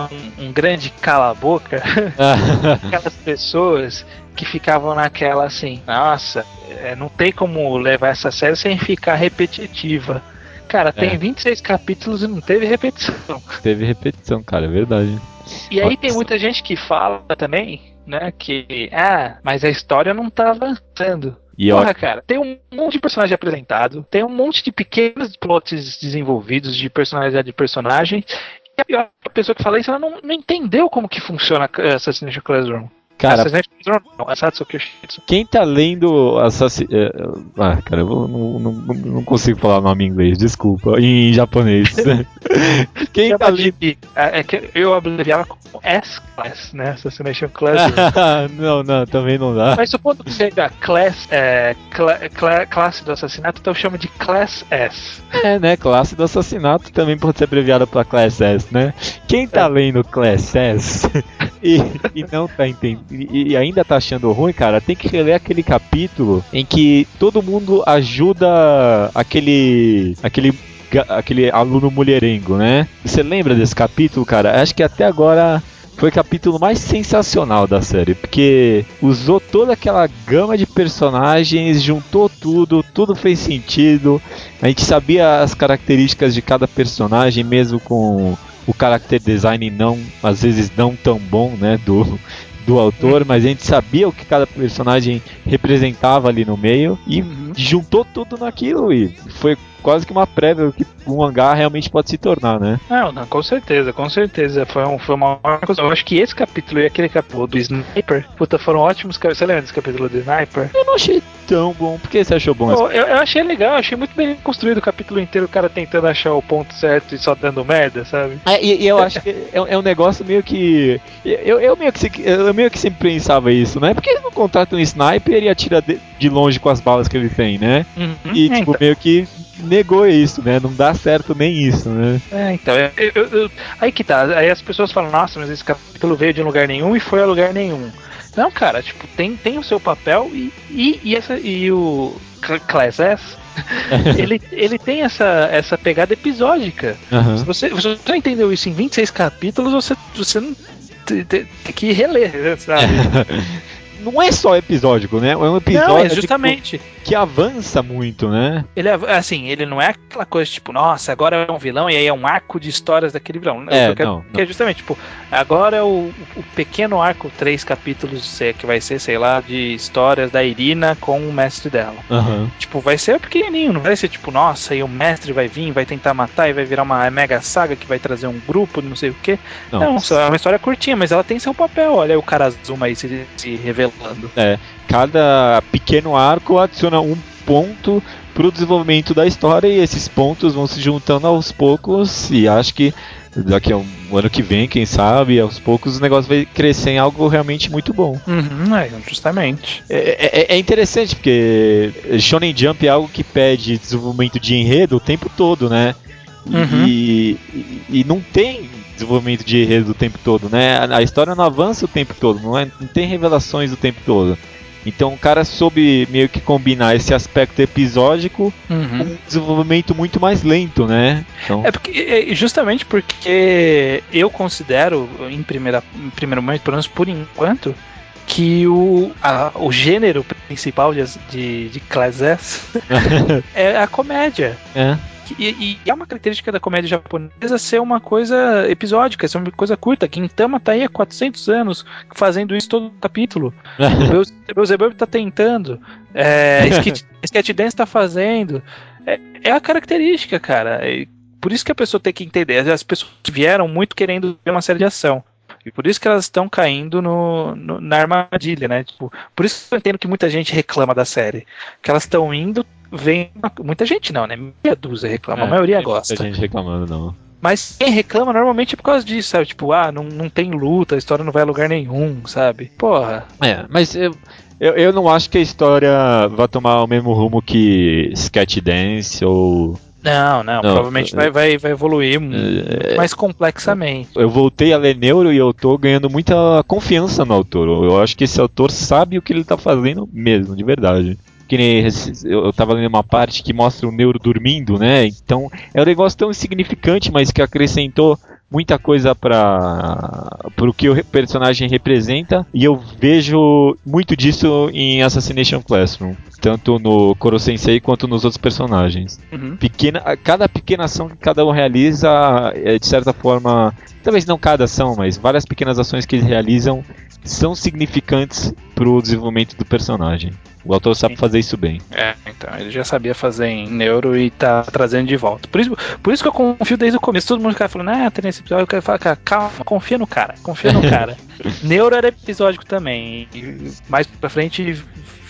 Speaker 1: um, um, grande cala-boca aquelas pessoas que ficavam naquela assim, nossa, é, não tem como levar essa série sem ficar repetitiva. Cara, tem é. 26 capítulos e não teve repetição.
Speaker 2: Teve repetição, cara, é verdade.
Speaker 1: E aí tem muita gente que fala também, né, que, ah, mas a história não tá avançando. E Porra, ó... cara, tem um monte de personagem apresentado, tem um monte de pequenos plots desenvolvidos de personalidade de personagem, e a pior pessoa que fala isso, ela não, não entendeu como que funciona Assassination Classroom.
Speaker 2: Cara, quem tá lendo Assassin... É, ah, cara, eu não, não, não consigo falar o nome em inglês, desculpa. Em japonês.
Speaker 1: quem tá lendo. É, é que eu abreviava como S-Class, né? Assassination Class.
Speaker 2: não, não, também não dá.
Speaker 1: Mas supondo que seja Class, é, cla, cla, classe do assassinato, então eu chamo de Class S.
Speaker 2: É, né? Classe do assassinato também pode ser abreviada pra Class S, né? Quem tá é. lendo Class S e, e não tá entendendo e, ainda tá achando ruim, cara, tem que reler aquele capítulo em que todo mundo ajuda aquele. aquele aquele aluno mulherengo, né? Você lembra desse capítulo, cara? Acho que até agora foi o capítulo mais sensacional da série, porque usou toda aquela gama de personagens, juntou tudo, tudo fez sentido. A gente sabia as características de cada personagem, mesmo com o character design não, às vezes não tão bom, né, do do autor, mas a gente sabia o que cada personagem representava ali no meio e. juntou tudo naquilo e foi quase que uma prévia que um mangá realmente pode se tornar, né?
Speaker 1: Não, não, com certeza, com certeza. Foi, um, foi uma coisa. Eu acho que esse capítulo e aquele capítulo do Sniper, puta, foram ótimos. Você lembra desse capítulo do Sniper?
Speaker 2: Eu não achei tão bom. Por que você achou bom?
Speaker 1: Pô, eu, eu, achei legal, achei muito bem construído o capítulo inteiro, o cara tentando achar o ponto certo e só dando merda, sabe?
Speaker 2: É, e, e, eu acho que é, é, um negócio meio que. Eu, eu, meio que eu meio que sempre pensava isso, né? Porque ele não contrata um sniper e atira de, de longe com as balas que ele tem, né? Uhum, e, tipo, então. meio que negou isso, né? Não dá certo nem isso, né?
Speaker 1: É, então, eu, eu, eu, aí que tá. Aí as pessoas falam, nossa, mas esse capítulo veio de lugar nenhum e foi a lugar nenhum. Não, cara, tipo, tem, tem o seu papel e, e, e, essa, e o Class S, ele, ele tem essa, essa pegada episódica. Uhum. Se você, você já entendeu isso em 26 capítulos, você, você não tem, tem que reler, sabe?
Speaker 2: não é só episódico, né? É um episódio não, é
Speaker 1: justamente.
Speaker 2: Que, que, avança muito, né?
Speaker 1: Ele é, assim, ele não é aquela coisa tipo, nossa, agora é um vilão e aí é um arco de histórias daquele vilão.
Speaker 2: É, quero, não,
Speaker 1: não. é justamente, tipo, agora é o, o pequeno arco, três capítulos que vai ser, sei lá, de histórias da Irina com o mestre dela.
Speaker 2: Uhum.
Speaker 1: Tipo, vai ser pequenininho, não vai ser tipo, nossa, e o mestre vai vir, vai tentar matar e vai virar uma mega saga que vai trazer um grupo, não sei o quê. Não, não é uma história curtinha, mas ela tem seu papel. Olha o Karazuma aí se, se revelando falando.
Speaker 2: É, cada pequeno arco adiciona um ponto para o desenvolvimento da história e esses pontos vão se juntando aos poucos e acho que daqui a um ano que vem, quem sabe, aos poucos o negócio vai crescer em algo realmente muito bom.
Speaker 1: Uhum, é, justamente.
Speaker 2: É, é, é, interessante porque Shonen Jump é algo que pede desenvolvimento de enredo o tempo todo, né? Uhum. E, e, e, não tem desenvolvimento de enredo o tempo todo, né? A, a história não avança o tempo todo, não, é, não tem revelações o tempo todo. Então o cara soube meio que combinar esse aspecto episódico uhum. com um desenvolvimento muito mais lento, né?
Speaker 1: Então... É porque justamente porque eu considero, em, primeira, em primeiro momento, pelo menos por enquanto, que o, a, o gênero principal de, de, de Class S é a comédia. É. E, e, é uma característica da comédia japonesa ser uma coisa episódica, ser uma coisa curta. Quintama tá aí há 400 anos fazendo isso todo capítulo. o Beelzebub tá tentando. É, Sketch, Sketch Dance tá fazendo. É, é a característica, cara. por isso que a pessoa tem que entender. As pessoas vieram muito querendo ver uma série de ação. E por isso que elas estão caindo no, no, na armadilha, né? Tipo, por isso que eu entendo que muita gente reclama da série. Que elas estão indo, vem. Muita gente não, né? Meia dúzia reclama, é, a maioria gosta.
Speaker 2: Muita gente reclamando, não.
Speaker 1: Mas quem reclama normalmente é por causa disso, sabe? Tipo, ah, não, não tem luta, a história não vai a lugar nenhum, sabe? Porra.
Speaker 2: É, mas eu, eu, eu não acho que a história vá tomar o mesmo rumo que Sketch Dance ou
Speaker 1: não, não, não, provavelmente vai, vai, vai evoluir é, mais complexamente.
Speaker 2: Eu voltei a ler Neuro e eu tô ganhando muita confiança no autor. Eu acho que esse autor sabe o que ele tá fazendo mesmo, de verdade. Que nem eu tava lendo uma parte que mostra o Neuro dormindo, né? Então é um negócio tão insignificante, mas que acrescentou muita coisa para o que o personagem representa e eu vejo muito disso em Assassination Classroom, tanto no Koro Sensei quanto nos outros personagens. Uhum. Pequena, cada pequena ação que cada um realiza é de certa forma, talvez não cada ação, mas várias pequenas ações que eles realizam são significantes para o desenvolvimento do personagem. O autor sabe fazer isso bem.
Speaker 1: É, então, ele já sabia fazer em neuro e tá trazendo de volta. Por isso, por isso que eu confio desde o começo. Todo mundo fica falando, ah, tem esse episódio. Eu quero falar, cara, calma, confia no cara, confia no cara. neuro era episódico também. E mais pra frente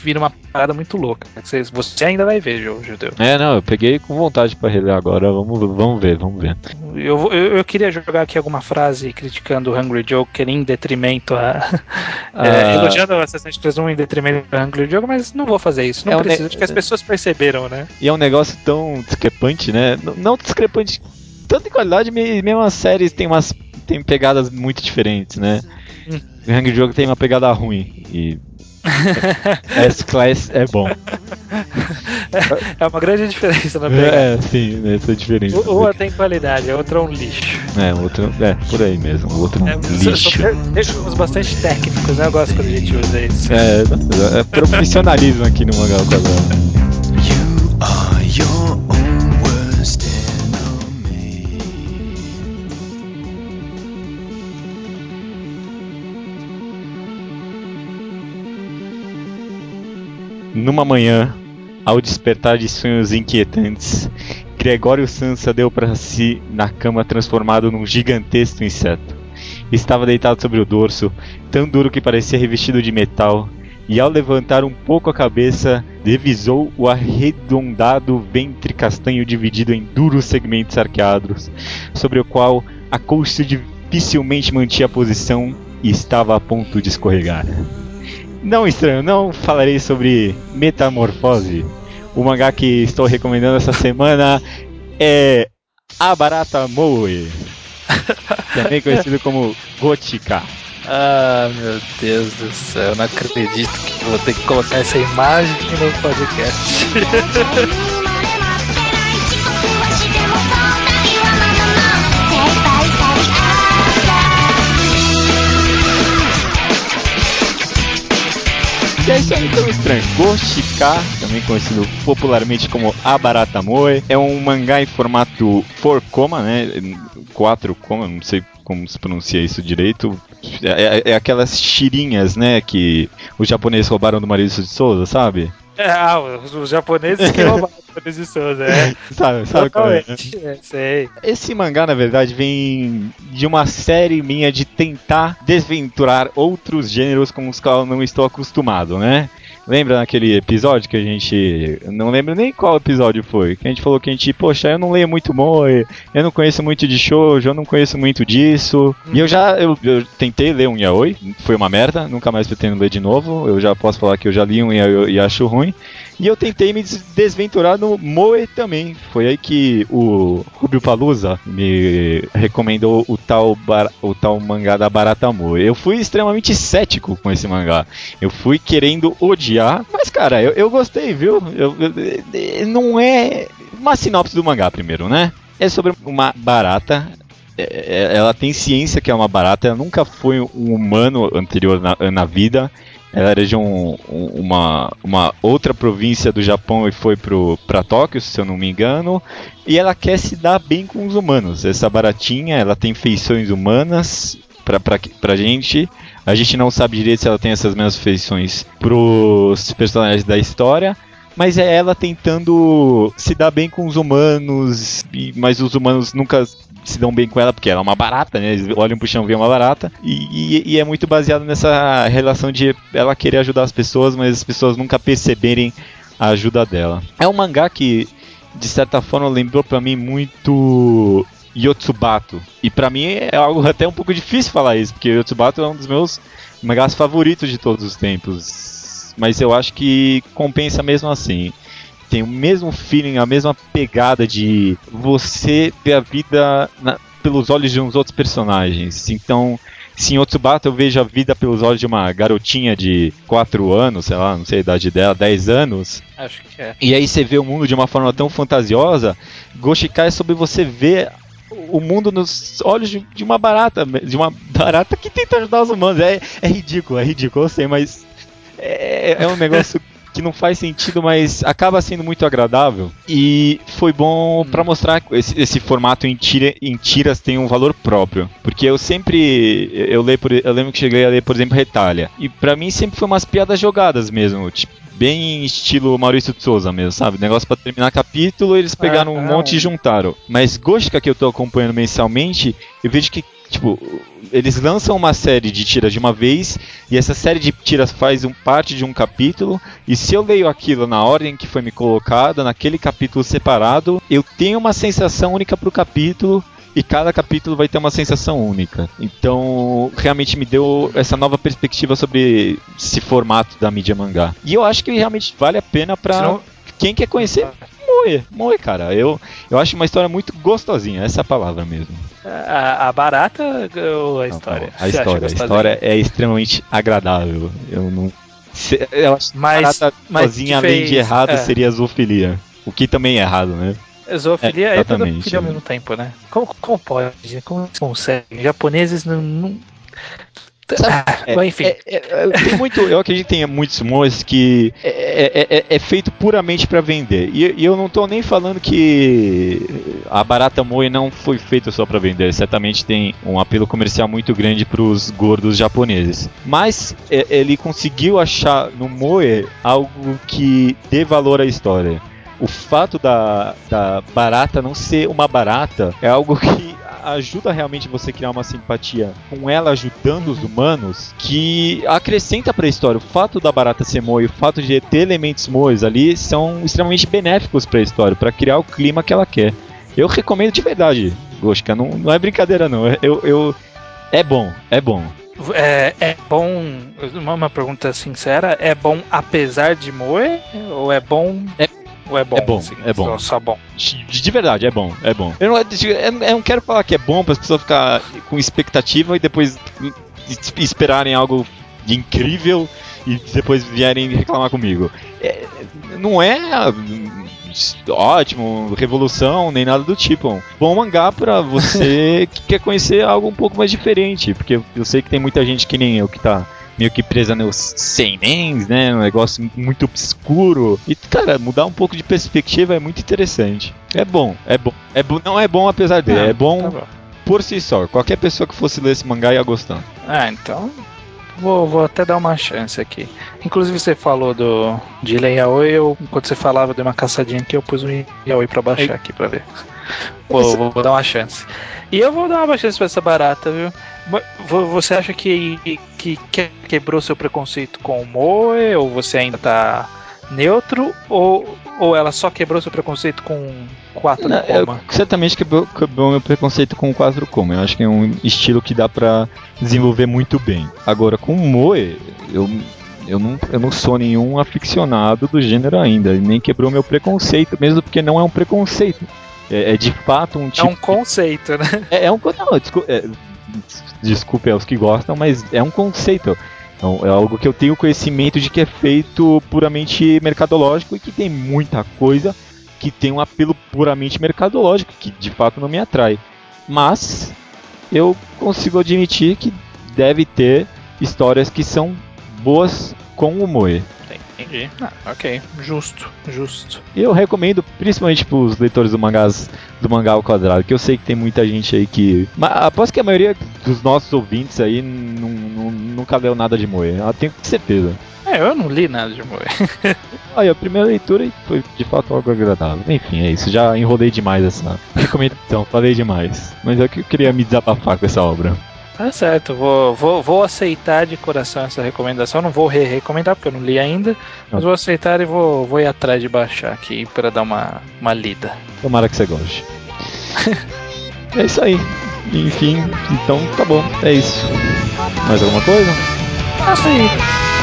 Speaker 1: vira uma parada muito louca. Você ainda vai ver, Judeu.
Speaker 2: É, não, eu peguei com vontade para reler agora. Vamos, vamos ver, vamos ver.
Speaker 1: Eu, eu, eu, queria jogar aqui alguma frase criticando o Hungry Joker em detrimento a. Ah. é, elogiando o Assassin's Creed 1 em detrimento do Hungry Joker, mas não vou fazer isso. Não é preciso, um acho que as pessoas perceberam, né?
Speaker 2: E é um negócio tão discrepante, né? Não discrepante tanto em qualidade, mesmo as séries têm umas tem pegadas muito diferentes, né? Hum. O Hungry Joker tem uma pegada ruim e S-Class é bom.
Speaker 1: É uma grande diferença na pegada.
Speaker 2: É, sim, essa diferença.
Speaker 1: Uma tem qualidade, a outra é um lixo.
Speaker 2: É, outro, é, por aí mesmo. O outro é um é, lixo.
Speaker 1: São bastante técnicos, né? Eu gosto quando a gente usa isso.
Speaker 2: É, é profissionalismo aqui no Mangal Quadrado. You are your Numa manhã, ao despertar de sonhos inquietantes, Gregório Sansa deu para si na cama transformado num gigantesco inseto. Estava deitado sobre o dorso, tão duro que parecia revestido de metal, e ao levantar um pouco a cabeça, divisou o arredondado ventre castanho dividido em duros segmentos arqueados, sobre o qual a coxa dificilmente mantinha a posição e estava a ponto de escorregar. Não estranho, não falarei sobre Metamorfose. O mangá que estou recomendando essa semana é A Barata Moe, também conhecido como Gotika.
Speaker 1: Ah, meu Deus do céu, não acredito que vou ter que colocar essa imagem no podcast.
Speaker 2: E é isso aí, então, estranho. Goshika, também conhecido popularmente como Abaratamoe, é um mangá em formato 4 né? 4 coma, não sei como se pronuncia isso direito. É, é, é aquelas tirinhas, né, que os japoneses roubaram do Maurício de Souza, sabe?
Speaker 1: É, ah, os japoneses que roubaram de Souza, é.
Speaker 2: sabe, sabe qual é, né? é, sei. Esse mangá, na verdade, vem de uma série minha de tentar desventurar outros gêneros com os quais eu não estou acostumado, né? Lembra naquele episódio que a gente. Não lembro nem qual episódio foi. Que a gente falou que a gente, poxa, eu não leio muito Moe, eu não conheço muito de shoujo, eu não conheço muito disso. E eu já eu, eu tentei ler um Yaoi, foi uma merda, nunca mais pretendo ler de novo. Eu já posso falar que eu já li um Yaoi e acho ruim. E eu tentei me desventurar no Moe também. Foi aí que o Rubio Palusa me recomendou o tal, bar, o tal mangá da Barata Moe. Eu fui extremamente cético com esse mangá. Eu fui querendo odiar, mas cara, eu, eu gostei, viu? Eu, eu, não é uma sinopse do mangá primeiro, né? É sobre uma barata é, é, ela tem ciência que é uma barata, ela nunca foi um humano anterior na, na vida. Ela era de um, uma, uma outra província do Japão e foi para Tóquio, se eu não me engano. E ela quer se dar bem com os humanos. Essa baratinha, ela tem feições humanas pra, pra, pra gente. A gente não sabe direito se ela tem essas mesmas feições pros personagens da história mas é ela tentando se dar bem com os humanos, mas os humanos nunca se dão bem com ela, porque ela é uma barata, né? Eles olham pro chão e vêem uma barata. E, e, e, é muito baseado nessa relação de ela querer ajudar as pessoas, mas as pessoas nunca perceberem a ajuda dela. É um mangá que, de certa forma, lembrou para mim muito Yotsubato. E para mim é algo até um pouco difícil falar isso, porque Yotsubato é um dos meus mangás favoritos de todos os tempos. Mas eu acho que compensa mesmo assim tem o mesmo feeling, a mesma pegada de você ver a vida na, pelos olhos de uns outros personagens. Então, se em Otsubata eu vejo a vida pelos olhos de uma garotinha de 4 anos, sei lá, não sei a idade dela, 10 anos.
Speaker 1: Acho que é.
Speaker 2: E aí você vê o mundo de uma forma tão fantasiosa, Goshikai é sobre você ver o mundo nos olhos de, de, uma barata, de uma barata que tenta ajudar os humanos. É, é ridículo, é ridículo, eu sei, mas é, é um negócio que não faz sentido, mas acaba sendo muito agradável. E foi bom hum. para mostrar que esse, esse, formato em, tira, em tiras tem um valor próprio. Porque eu sempre. Eu, leio por, eu lembro que cheguei a ler, por exemplo, Retalha. E para mim sempre foi umas piadas jogadas mesmo. Tipo, bem estilo Maurício de Souza mesmo, sabe? Negócio para terminar capítulo, eles pegaram é, um monte e juntaram. Mas Gostka que eu tô acompanhando mensalmente, eu vejo que tipo, eles lançam uma série de tiras de uma vez e essa série de tiras faz um, parte de um capítulo e se eu leio aquilo na ordem que foi me colocada, naquele capítulo separado, eu tenho uma sensação única pro capítulo e cada capítulo vai ter uma sensação única. Então, realmente me deu essa nova perspectiva sobre esse formato da mídia mangá. E eu acho que realmente vale a pena para Senão... quem quer conhecer Moe, Moe, cara. Eu, eu acho uma história muito gostosinha, essa é a palavra mesmo.
Speaker 1: A, a barata ou a história?
Speaker 2: Não, a história. A história é extremamente agradável. Eu não. Se, eu acho
Speaker 1: mas,
Speaker 2: barata mas sozinha, além fez, de errado, é. seria zoofilia. O que também é errado, né?
Speaker 1: Zoofilia é, é pedofilia ao mesmo tempo, né? Como, como pode? Como consegue? Japoneses não, não
Speaker 2: é, enfim. É, é, é, tem muito, eu acredito que tem muitos moes que é, é, feito puramente para vender. E, e, eu não estou nem falando que a barata moe não foi feita só para vender. Certamente tem um apelo comercial muito grande para os gordos japoneses. Mas ele conseguiu achar no moe algo que dê valor à história o fato da, da barata não ser uma barata é algo que ajuda realmente você criar uma simpatia com ela ajudando os humanos que acrescenta para a história. O fato da barata ser moe, o fato de ter elementos moes ali são extremamente benéficos para a história, para criar o clima que ela quer. Eu recomendo de verdade, Goshka, não, não é brincadeira não. Eu, eu é bom, é bom.
Speaker 1: É, é bom, uma pergunta sincera, é bom apesar de moe ou é bom
Speaker 2: é ou é bom? É bom, assim, é bom.
Speaker 1: Só, bom.
Speaker 2: De, de, verdade, é bom, é bom. Eu não, eu não quero falar que é bom para as pessoas ficar com expectativa e depois esperarem algo de incrível e depois vierem reclamar comigo. É, não é ótimo, revolução, nem nada do tipo. Bom mangá pra você que quer conhecer algo um pouco mais diferente, porque eu sei que tem muita gente que nem eu que tá meio que presa nos seinens, né? Um negócio muito obscuro. E, cara, mudar um pouco de perspectiva é muito interessante. É bom, é bom. É bom não é bom apesar dele, ah, é bom, tá bom, por si só. Qualquer pessoa que fosse ler esse mangá ia gostar.
Speaker 1: Ah, então Vou, vou, até dar uma chance aqui. Inclusive você falou do de Yaoi, eu enquanto você falava de uma caçadinha aqui, eu pus um Yaoi pra baixar aqui pra ver. Vou, vou, dar uma chance. E eu vou dar uma chance pra essa barata, viu? Você acha que, que quebrou seu preconceito com o Moe? Ou você ainda tá neutro? Ou, ou ela só quebrou seu preconceito com 4 Não, coma?
Speaker 2: Eu, certamente quebrou, quebrou meu preconceito com 4 coma. Eu acho que é um estilo que dá pra desenvolver muito bem. Agora, com o Moe, eu eu não, eu não sou nenhum aficionado do gênero ainda, nem quebrou meu preconceito, mesmo porque não é um preconceito. É, é de fato um tipo.
Speaker 1: É um conceito, né?
Speaker 2: É, é um. Não, desculpa, é, desculpe aos que gostam, mas é um conceito. Então, é algo que eu tenho conhecimento de que é feito puramente mercadológico e que tem muita coisa que tem um apelo puramente mercadológico, que de fato não me atrai. Mas eu consigo admitir que deve ter histórias que são boas com o Moe.
Speaker 1: Entendi. Ah, ok, justo, justo.
Speaker 2: Eu recomendo, principalmente para os leitores do mangás do mangá ao quadrado, que eu sei que tem muita gente aí que. Mas aposto que a maioria dos nossos ouvintes aí nunca leu nada de Moe. Eu tenho certeza.
Speaker 1: É, eu não li nada de Moe.
Speaker 2: Aí, a primeira leitura foi de fato algo agradável. Enfim, é isso. Já enrolei demais essa recomendação, falei demais. Mas é que eu queria me desabafar com essa obra.
Speaker 1: Tá certo, vou, vou, vou aceitar de coração essa recomendação. Não vou re-recomendar porque eu não li ainda, mas vou aceitar e vou, vou ir atrás de baixar aqui para dar uma, uma lida.
Speaker 2: Tomara que você goste. é isso aí. Enfim, então tá bom, é isso. Mais alguma coisa?
Speaker 1: É isso aí.